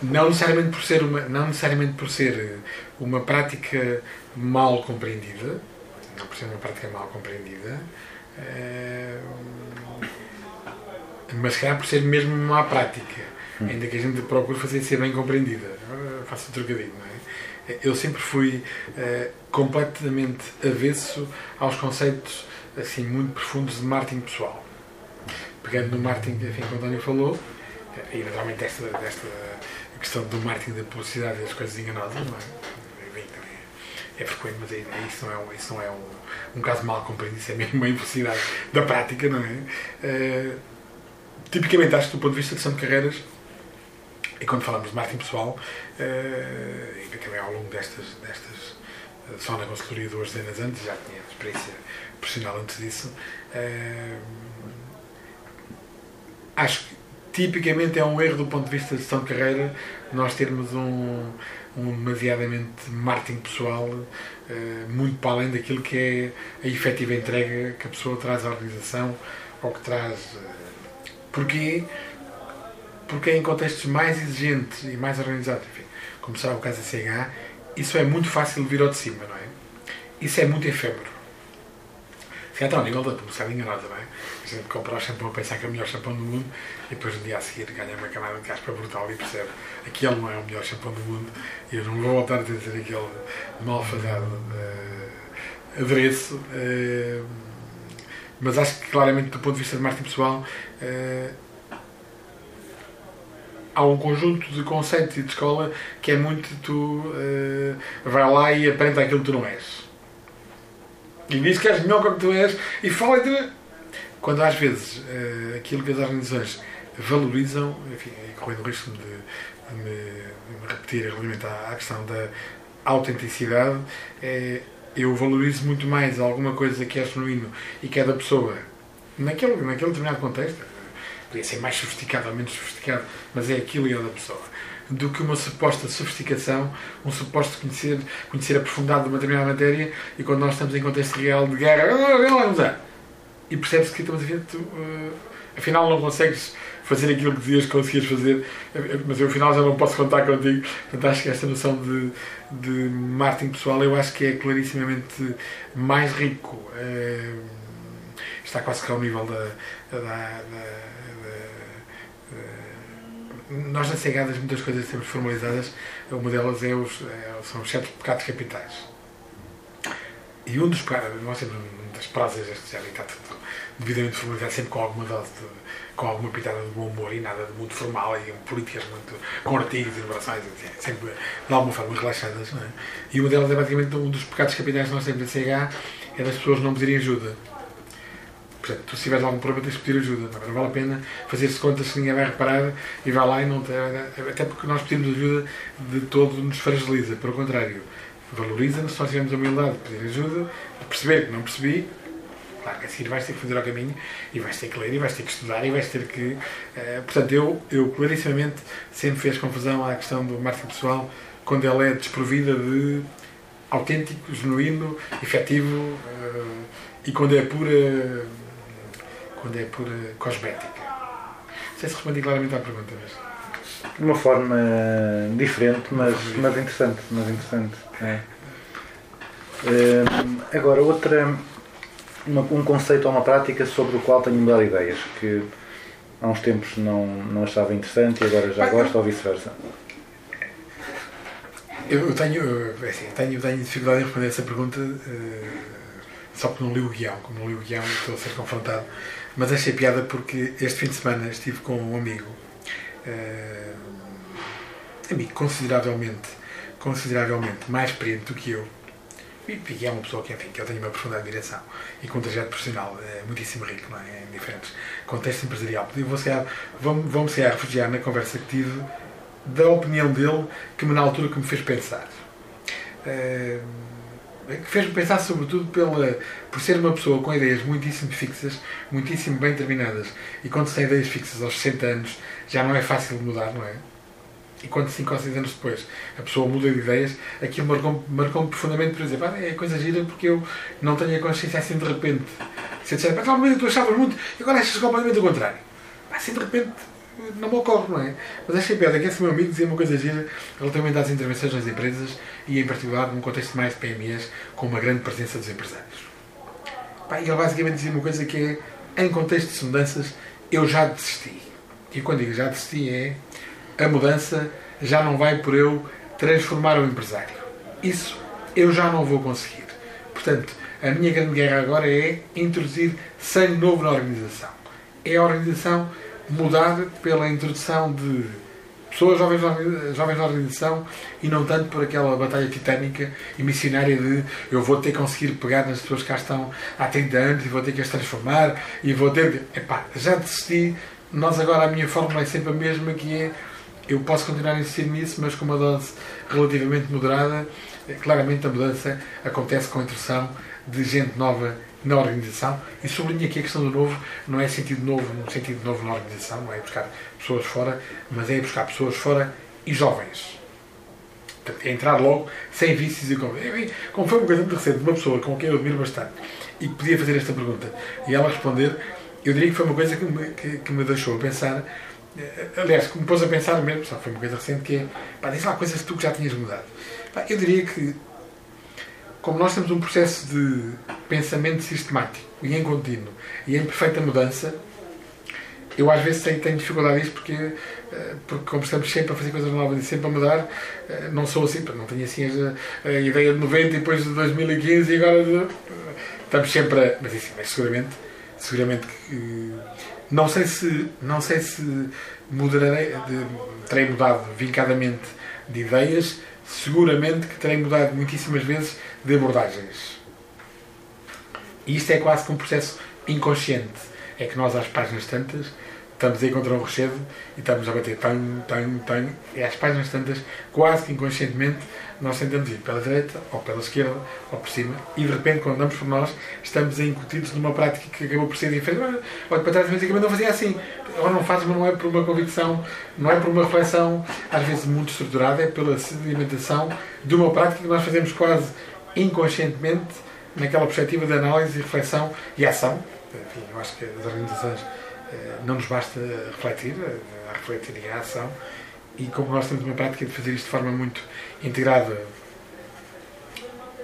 Não necessariamente por ser uma, não necessariamente por ser eh, uma prática mal compreendida, não por ser uma prática mal compreendida, mas se calhar por ser mesmo uma má prática, ainda que a gente procure fazer ser bem compreendida. Faço o trocadilho, não é? Eu sempre fui eh, completamente avesso aos conceitos assim muito profundos de marketing pessoal. Pegando no marketing enfim, que o António falou, e naturalmente desta, desta questão do marketing da publicidade e das coisas enganosas, não é? É, frequente, mas isso não é, um, isso não é um, um caso mal compreendido, isso é mesmo uma invelocidade da prática, não é? Eh, tipicamente, acho que do ponto de vista gestão de carreiras, e quando falamos de marketing pessoal, eh, e também ao longo destas, destas eh, só na consultoria duas dezenas antes, já tinha experiência profissional antes disso, eh, acho que tipicamente é um erro do ponto de vista de gestão de carreira nós termos um, um demasiadamente marketing pessoal eh, muito para além daquilo que é a efetiva entrega que a pessoa traz à organização ou que traz. eh, porquê? Porque em contextos mais exigentes e mais organizados, enfim, como será o caso da CH, isso é muito fácil de vir ao de cima, não é? Isso é muito efêmero. Se até ao nível da publicidade enganosa, não é? A gente compra o shampoo a pensar que é o melhor shampoo do mundo e depois no dia a seguir ganha uma camada de caspa brutal e percebe aquele não é o melhor shampoo do mundo e eu não vou voltar a dizer aquele malfadado eh, adereço. eh, mas acho que claramente do ponto de vista de marketing pessoal eh, há um conjunto de conceitos e de escola que é muito tu eh, vai lá e aprende aquilo que tu não és. E diz que és melhor que tu és e fala e tu... Quando às vezes eh, aquilo que as organizações valorizam, enfim, correndo o risco de, de me, de me repetir relativamente à, à questão da autenticidade, é, eu valorizo muito mais alguma coisa que é genuíno e que é da pessoa naquele, naquele determinado contexto, podia ser mais sofisticado ou menos sofisticado, mas é aquilo e é da pessoa, do que uma suposta sofisticação, um suposto conhecer, conhecer aprofundado de uma determinada matéria e quando nós estamos em contexto real de guerra, "Ah, vamos lá." e percebes que estamos a ver, tu, eh, afinal não consegues fazer aquilo que dizias que conseguias fazer, eh, mas eu afinal já não posso contar contigo. Portanto, acho que esta noção de, de marketing pessoal eu acho que é clarissimamente mais rico. Eh, está quase que ao nível da- da- da- nós na Cegadas muitas coisas temos formalizadas, uma delas é os, é- são os sete pecados capitais. E um dos nós temos muitas prosas deste género está devidamente formalizado, sempre com alguma dose de, com alguma pitada de bom humor e nada de muito formal e políticas muito com artigos e numerações, assim, sempre de alguma forma relaxadas. Não é? E uma delas é basicamente um dos pecados capitais que nós temos em CH é das pessoas não pedirem ajuda. Portanto, tu se tiveres algum problema tens de pedir ajuda. Não, não vale a pena fazer-se contas que ninguém vai reparar e vai lá e não te, Até porque nós pedimos ajuda de todo nos fragiliza. Pelo contrário, valoriza-nos se nós tivermos a humildade de pedir ajuda, perceber que não percebi. Claro que a seguir vais ter que fazer ao caminho e vais ter que ler e vais ter que estudar e vais ter que. eh, portanto, eu, eu clarissimamente sempre fez confusão à questão do marketing pessoal quando ela é desprovida de autêntico, genuíno, efetivo eh, e quando é pura. Quando é pura cosmética. Não sei se respondi claramente à pergunta, mas. De uma forma diferente, mas, mas interessante. Mas interessante é. Hum, agora, outra, uma- um conceito ou uma prática sobre o qual tenho mudado ideias, que há uns tempos não, não achava interessante e agora já Bem, gosto ou vice-versa. Eu, tenho, é assim, tenho, tenho dificuldade em responder essa pergunta eh, só porque não li o guião. Como não li o guião, estou a ser confrontado. Mas achei piada porque este fim de semana estive com um amigo, eh, amigo consideravelmente, consideravelmente mais experiente do que eu. E é uma pessoa que, enfim, que eu tenho uma profunda admiração e com um trajeto profissional é muitíssimo rico, não é? Em diferentes contextos empresarial. E vou-me vou a refugiar na conversa que tive da opinião dele que me, na altura que me fez pensar. Eh, que fez-me pensar sobretudo pela, por ser uma pessoa com ideias muitíssimo fixas, muitíssimo bem terminadas. E quando se tem ideias fixas aos 60 anos já não é fácil mudar, não é? E quando 5 ou 6 anos depois a pessoa muda de ideias, aquilo marcou-me marcou profundamente por dizer, "Pá, é coisa gira porque eu não tenho a consciência assim de repente. Se eu disser, "Pá, talvez tu achavas muito e agora achas completamente o contrário. Assim de repente não me ocorre, não é? Mas achei piada que esse meu amigo dizia uma coisa gira relativamente às intervenções nas empresas e em particular num contexto mais de PMEs com uma grande presença dos empresários. Pá, ele basicamente dizia uma coisa que é, em contexto de mudanças, eu já desisti. E quando digo já desisti é a mudança já não vai por eu transformar o empresário. Isso eu já não vou conseguir. Portanto, a minha grande guerra agora é introduzir sangue novo na organização. É a organização mudar pela introdução de pessoas jovens jovens na organização e não tanto por aquela batalha titânica e missionária de eu vou ter que conseguir pegar nas pessoas que cá estão há 30 anos e vou ter que as transformar e vou ter que. Epá, já desisti. Nós agora a minha fórmula é sempre a mesma que é eu posso continuar a insistir nisso, mas com uma dose relativamente moderada. Claramente a mudança acontece com a introdução de gente nova na organização e sublinho aqui a questão do novo, não é sentido novo no sentido novo na organização, não é buscar pessoas fora, mas é buscar pessoas fora e jovens. Portanto, é entrar logo, sem vícios e. Enfim, Como foi uma coisa muito recente, uma pessoa com quem eu admiro bastante e podia fazer esta pergunta e ela responder, eu diria que foi uma coisa que me, que, que me deixou a pensar, eh, aliás, que me pôs a pensar mesmo, só foi uma coisa recente, que é, pá, diz lá coisas tu que já tinhas mudado. Pá, eu diria que, como nós temos um processo de pensamento sistemático e em contínuo e em perfeita mudança, eu às vezes tenho, tenho dificuldade nisso porque, eh, porque como estamos sempre a fazer coisas novas e sempre a mudar, eh, não sou assim, não tenho assim a, ideia de 90 e depois de 2015 e agora de, estamos sempre a. Mas, isso, mas seguramente, seguramente que não sei se não sei se mudarei, terei mudado vincadamente de ideias, seguramente que terei mudado muitíssimas vezes de abordagens. E isto é quase que um processo inconsciente. É que nós às páginas tantas estamos aí contra um rochedo e estamos a bater tanho, tanho, tanho, e às páginas tantas, quase que inconscientemente, nós tentamos ir pela direita, ou pela esquerda, ou por cima, e de repente, quando andamos por nós, estamos incutidos numa prática que acabou por ser diferente. Olha, para trás, mas não fazia assim. Ou não faz, mas não é por uma convicção, não é por uma reflexão, às vezes muito estruturada, é pela sedimentação de uma prática que nós fazemos quase inconscientemente, naquela perspectiva de análise, reflexão e ação. Enfim, eu acho que as organizações não nos basta refletir, a refletir e a ação, e como nós temos uma prática de fazer isto de forma muito integrada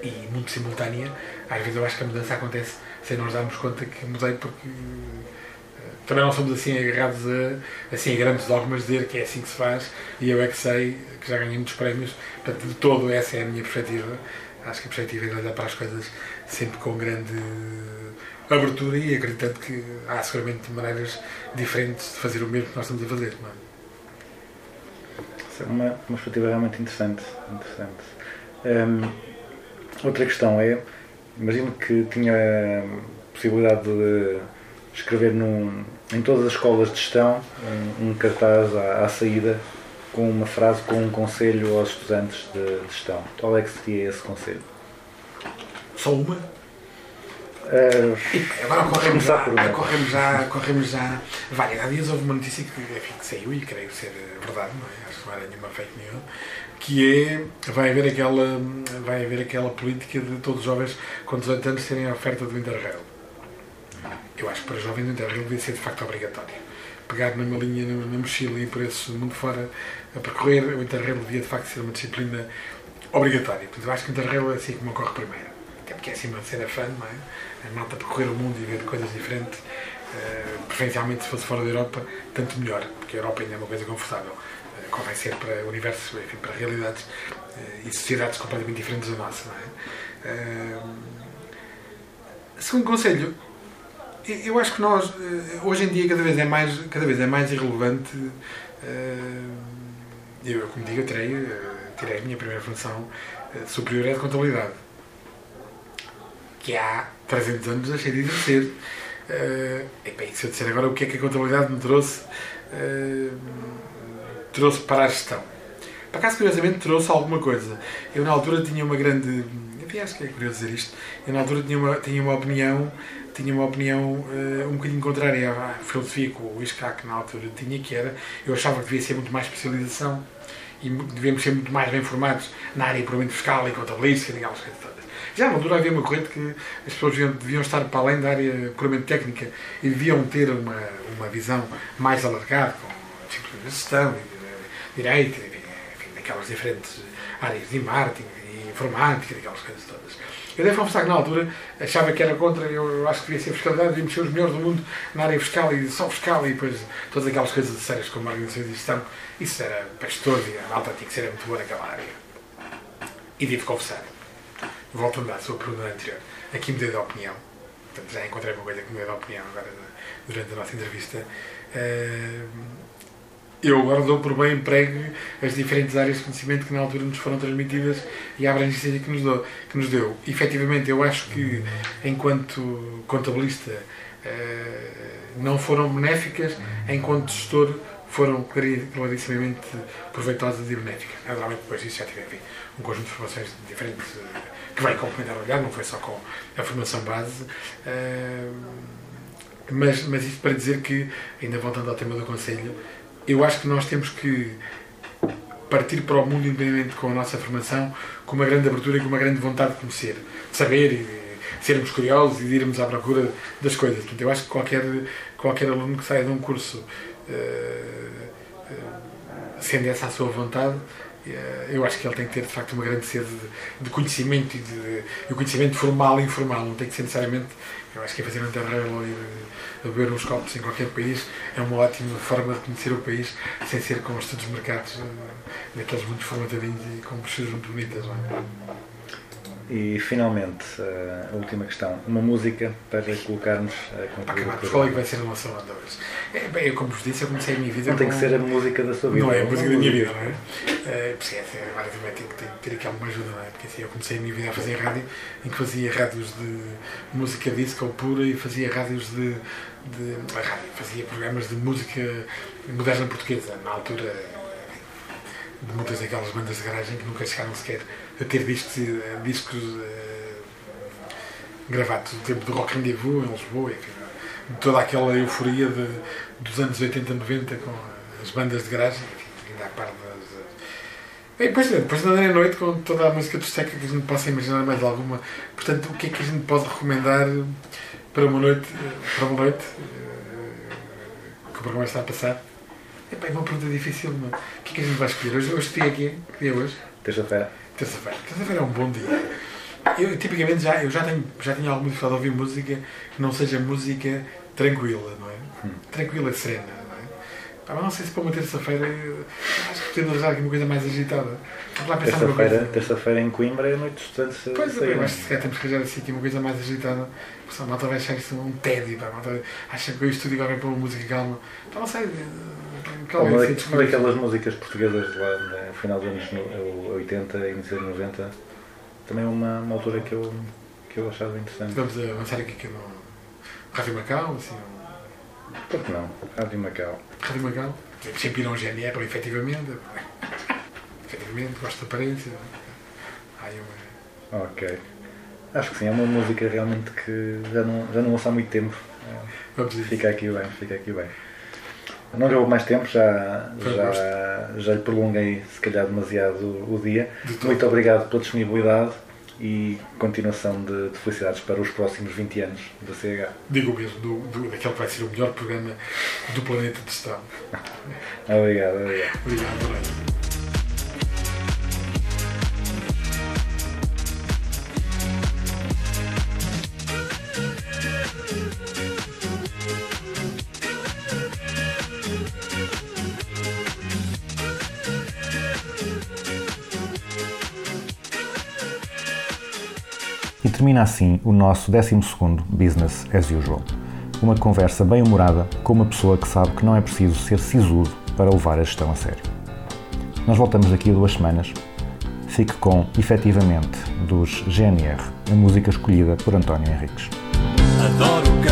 e muito simultânea, às vezes eu acho que a mudança acontece sem nós darmos conta que mudei porque eh, também não somos assim agarrados a, assim, a grandes dogmas dizer que é assim que se faz e eu é que sei que já ganhei muitos prémios, portanto de todo essa é a minha perspectiva. Acho que a perspectiva é olhar para as coisas sempre com grande abertura e acreditando que há seguramente maneiras diferentes de fazer o mesmo que nós estamos a fazer. Não é? Isso é uma, uma perspectiva realmente interessante. interessante. Hum, outra questão é, imagino que tinha a possibilidade de escrever num, em todas as escolas de gestão um, um cartaz à, à saída com uma frase, com um conselho aos estudantes de, de gestão. Qual é que seria esse conselho? Só uma? Uh, agora corremos já, corremos já, corremos já várias. Há dias houve uma notícia que, enfim, que saiu e creio ser verdade, não é? Acho que não era nenhuma fake news, que é, vai haver aquela, vai haver aquela política de todos os jovens com 18 anos terem a oferta do Interrail. Eu acho que para jovens o Interrail devia ser de facto obrigatório. Pegar numa linha na, mochila e por esse mundo fora a percorrer, o Interrail devia de facto ser uma disciplina obrigatória. Portanto, eu acho que o Interrail é assim como ocorre primeiro. Até porque é assim uma cena fã, não é? A malta percorrer o mundo e ver coisas diferentes, eh, preferencialmente se fosse fora da Europa, tanto melhor, porque a Europa ainda é uma coisa confortável. Eh, convém ser para universos, enfim, para realidades eh, e sociedades completamente diferentes da nossa, não é? Segundo conselho, eu- acho que nós, hoje em dia, cada vez é mais, cada vez é mais irrelevante. Eu, como digo, eu tirei, tirei a minha primeira função superior é de contabilidade, que há 300 anos deixei de exercer. Uh, epá, e se eu disser agora o que é que a contabilidade me trouxe, eh, trouxe para a gestão. Por acaso, curiosamente, trouxe alguma coisa. Eu, na altura, tinha uma grande. Enfim, acho que é curioso dizer isto. Eu, na altura, tinha uma, tinha uma opinião, tinha uma opinião eh, um bocadinho contrária à filosofia que o Iscac, na altura, tinha, que era. Eu achava que devia ser muito mais especialização e devíamos ser muito mais bem formados na área puramente fiscal e contabilística e aquelas coisas todas. Já na altura havia uma corrente que as pessoas deviam, deviam estar para além da área puramente técnica e deviam ter uma, uma visão mais alargada, com disciplinas de gestão, de direito, enfim, daquelas diferentes áreas de marketing e informática, daquelas coisas todas. Eu devo confessar que na altura achava que era contra, eu, acho que devia ser fiscalidade, devíamos ser os melhores do mundo na área fiscal e só fiscal e depois todas aquelas coisas sérias como organizações de gestão. Isso era pastoso e a malta tinha que ser muito boa naquela área. E devo confessar, voltando à sua pergunta anterior, aqui mudei de opinião. Portanto, já encontrei uma coisa que mudei de opinião agora durante a nossa entrevista. Eh, eu agora dou por bem emprego as diferentes áreas de conhecimento que na altura nos foram transmitidas e a abrangência que nos, deu, que nos deu. Efetivamente, eu acho que, enquanto contabilista, eh, não foram benéficas, enquanto gestor, foram clari- clarissimamente proveitosas e benéficas. Naturalmente, depois disso já tive enfim, um conjunto de formações diferentes eh, que vai complementar o olhar, não foi só com a formação base. eh, mas, mas isto para dizer que, ainda voltando ao tema do Conselho, eu acho que nós temos que partir para o mundo independente com a nossa formação com uma grande abertura e com uma grande vontade de conhecer, de saber e de sermos curiosos e de irmos à procura das coisas. Portanto, eu acho que qualquer, qualquer aluno que saia de um curso eh, sendo essa a sua vontade, eu acho que ele tem que ter de facto uma grande sede de, de conhecimento e de, e o conhecimento formal e informal, não tem que ser necessariamente. Eu acho que é fazer um interrail eh, a beber uns copos em qualquer país é uma ótima forma de conhecer o país sem ser com os estudos de mercados eh, daqueles muito formatadinhos e com brochuras muito bonitas. Não é? E finalmente, eh, a última questão. Uma música para colocarmos a Para concluir o acabar, qual é que vai ser a nossa onda hoje? É, bem, eu, como vos disse, eu comecei a minha vida Não tem com- que ser a música da sua vida. Não é a música da minha vida, não é? Eh, Porque é, agora também tenho que ter, ter aqui alguma ajuda, não é? Porque assim, eu comecei a minha vida a fazer rádio, em que fazia rádios de música disco pura e fazia rádios de. de rádio, fazia programas de música moderna portuguesa, na altura de muitas daquelas bandas de garagem que nunca chegaram sequer a ter discos, eh, discos eh, gravados do tempo do Rock Rendezvous em Lisboa, de toda aquela euforia de, dos anos 80, 90 com as bandas de garagem, enfim, ainda a par das. E depois, depois de andar à noite com toda a música do Steca que a gente possa imaginar mais alguma. Portanto, o que é que a gente pode recomendar para uma noite, eh, para uma noite que o programa está a passar? Epá, é uma pergunta difícil, é? O que é que a gente vai escolher? Hoje, hoje escolhi aqui, que dia é hoje? Terça-feira. Terça-feira. Terça-feira é um bom dia. Eu, tipicamente, já, eu já tenho, já tenho alguma dificuldade de ouvir música que não seja música tranquila, não é? Tranquila e serena, não é? Pá, mas não sei se para uma terça-feira acho que pretendo arranjar aqui uma coisa mais agitada. Terça-feira terça-feira em Coimbra é noite de estudantes. Pois, acho que se calhar temos que arranjar assim aqui uma coisa mais agitada. Porque a malta vai achar isso um tédio. Pá, malta acha que eu estudo e agora para uma música calma. Pá, não sei. eh, Calma, Uma, assim, uma daquelas músicas portuguesas lá no final dos anos no- 80 e início dos 90 também é uma, uma altura que eu, que eu achava interessante. Vamos avançar aqui que no Rádio Macau, assim, Por que não? Rádio Macau. Rádio Macau. Sempre ir a um GNR, efetivamente. efetivamente, gosto da aparência. Ai, uma... Ok. Acho que sim, é uma música realmente que já não, já não ouço há muito tempo. Vamos. Fica aqui bem, fica aqui bem. Não lhe mais tempo, já, já, já lhe prolonguei se calhar demasiado o dia. De. Muito obrigado pela disponibilidade e continuação de, de felicidades para os próximos 20 anos da CH. Digo mesmo, do, do, daquele que vai ser o melhor programa do planeta de gestão. Obrigado, obrigado. Obrigado, termina assim o nosso 12º Business as Usual. Uma conversa bem humorada com uma pessoa que sabe que não é preciso ser sisudo para levar a gestão a sério. Nós voltamos daqui a duas semanas. Fique com, efetivamente, dos GNR, a música escolhida por António Henriques. Adoro o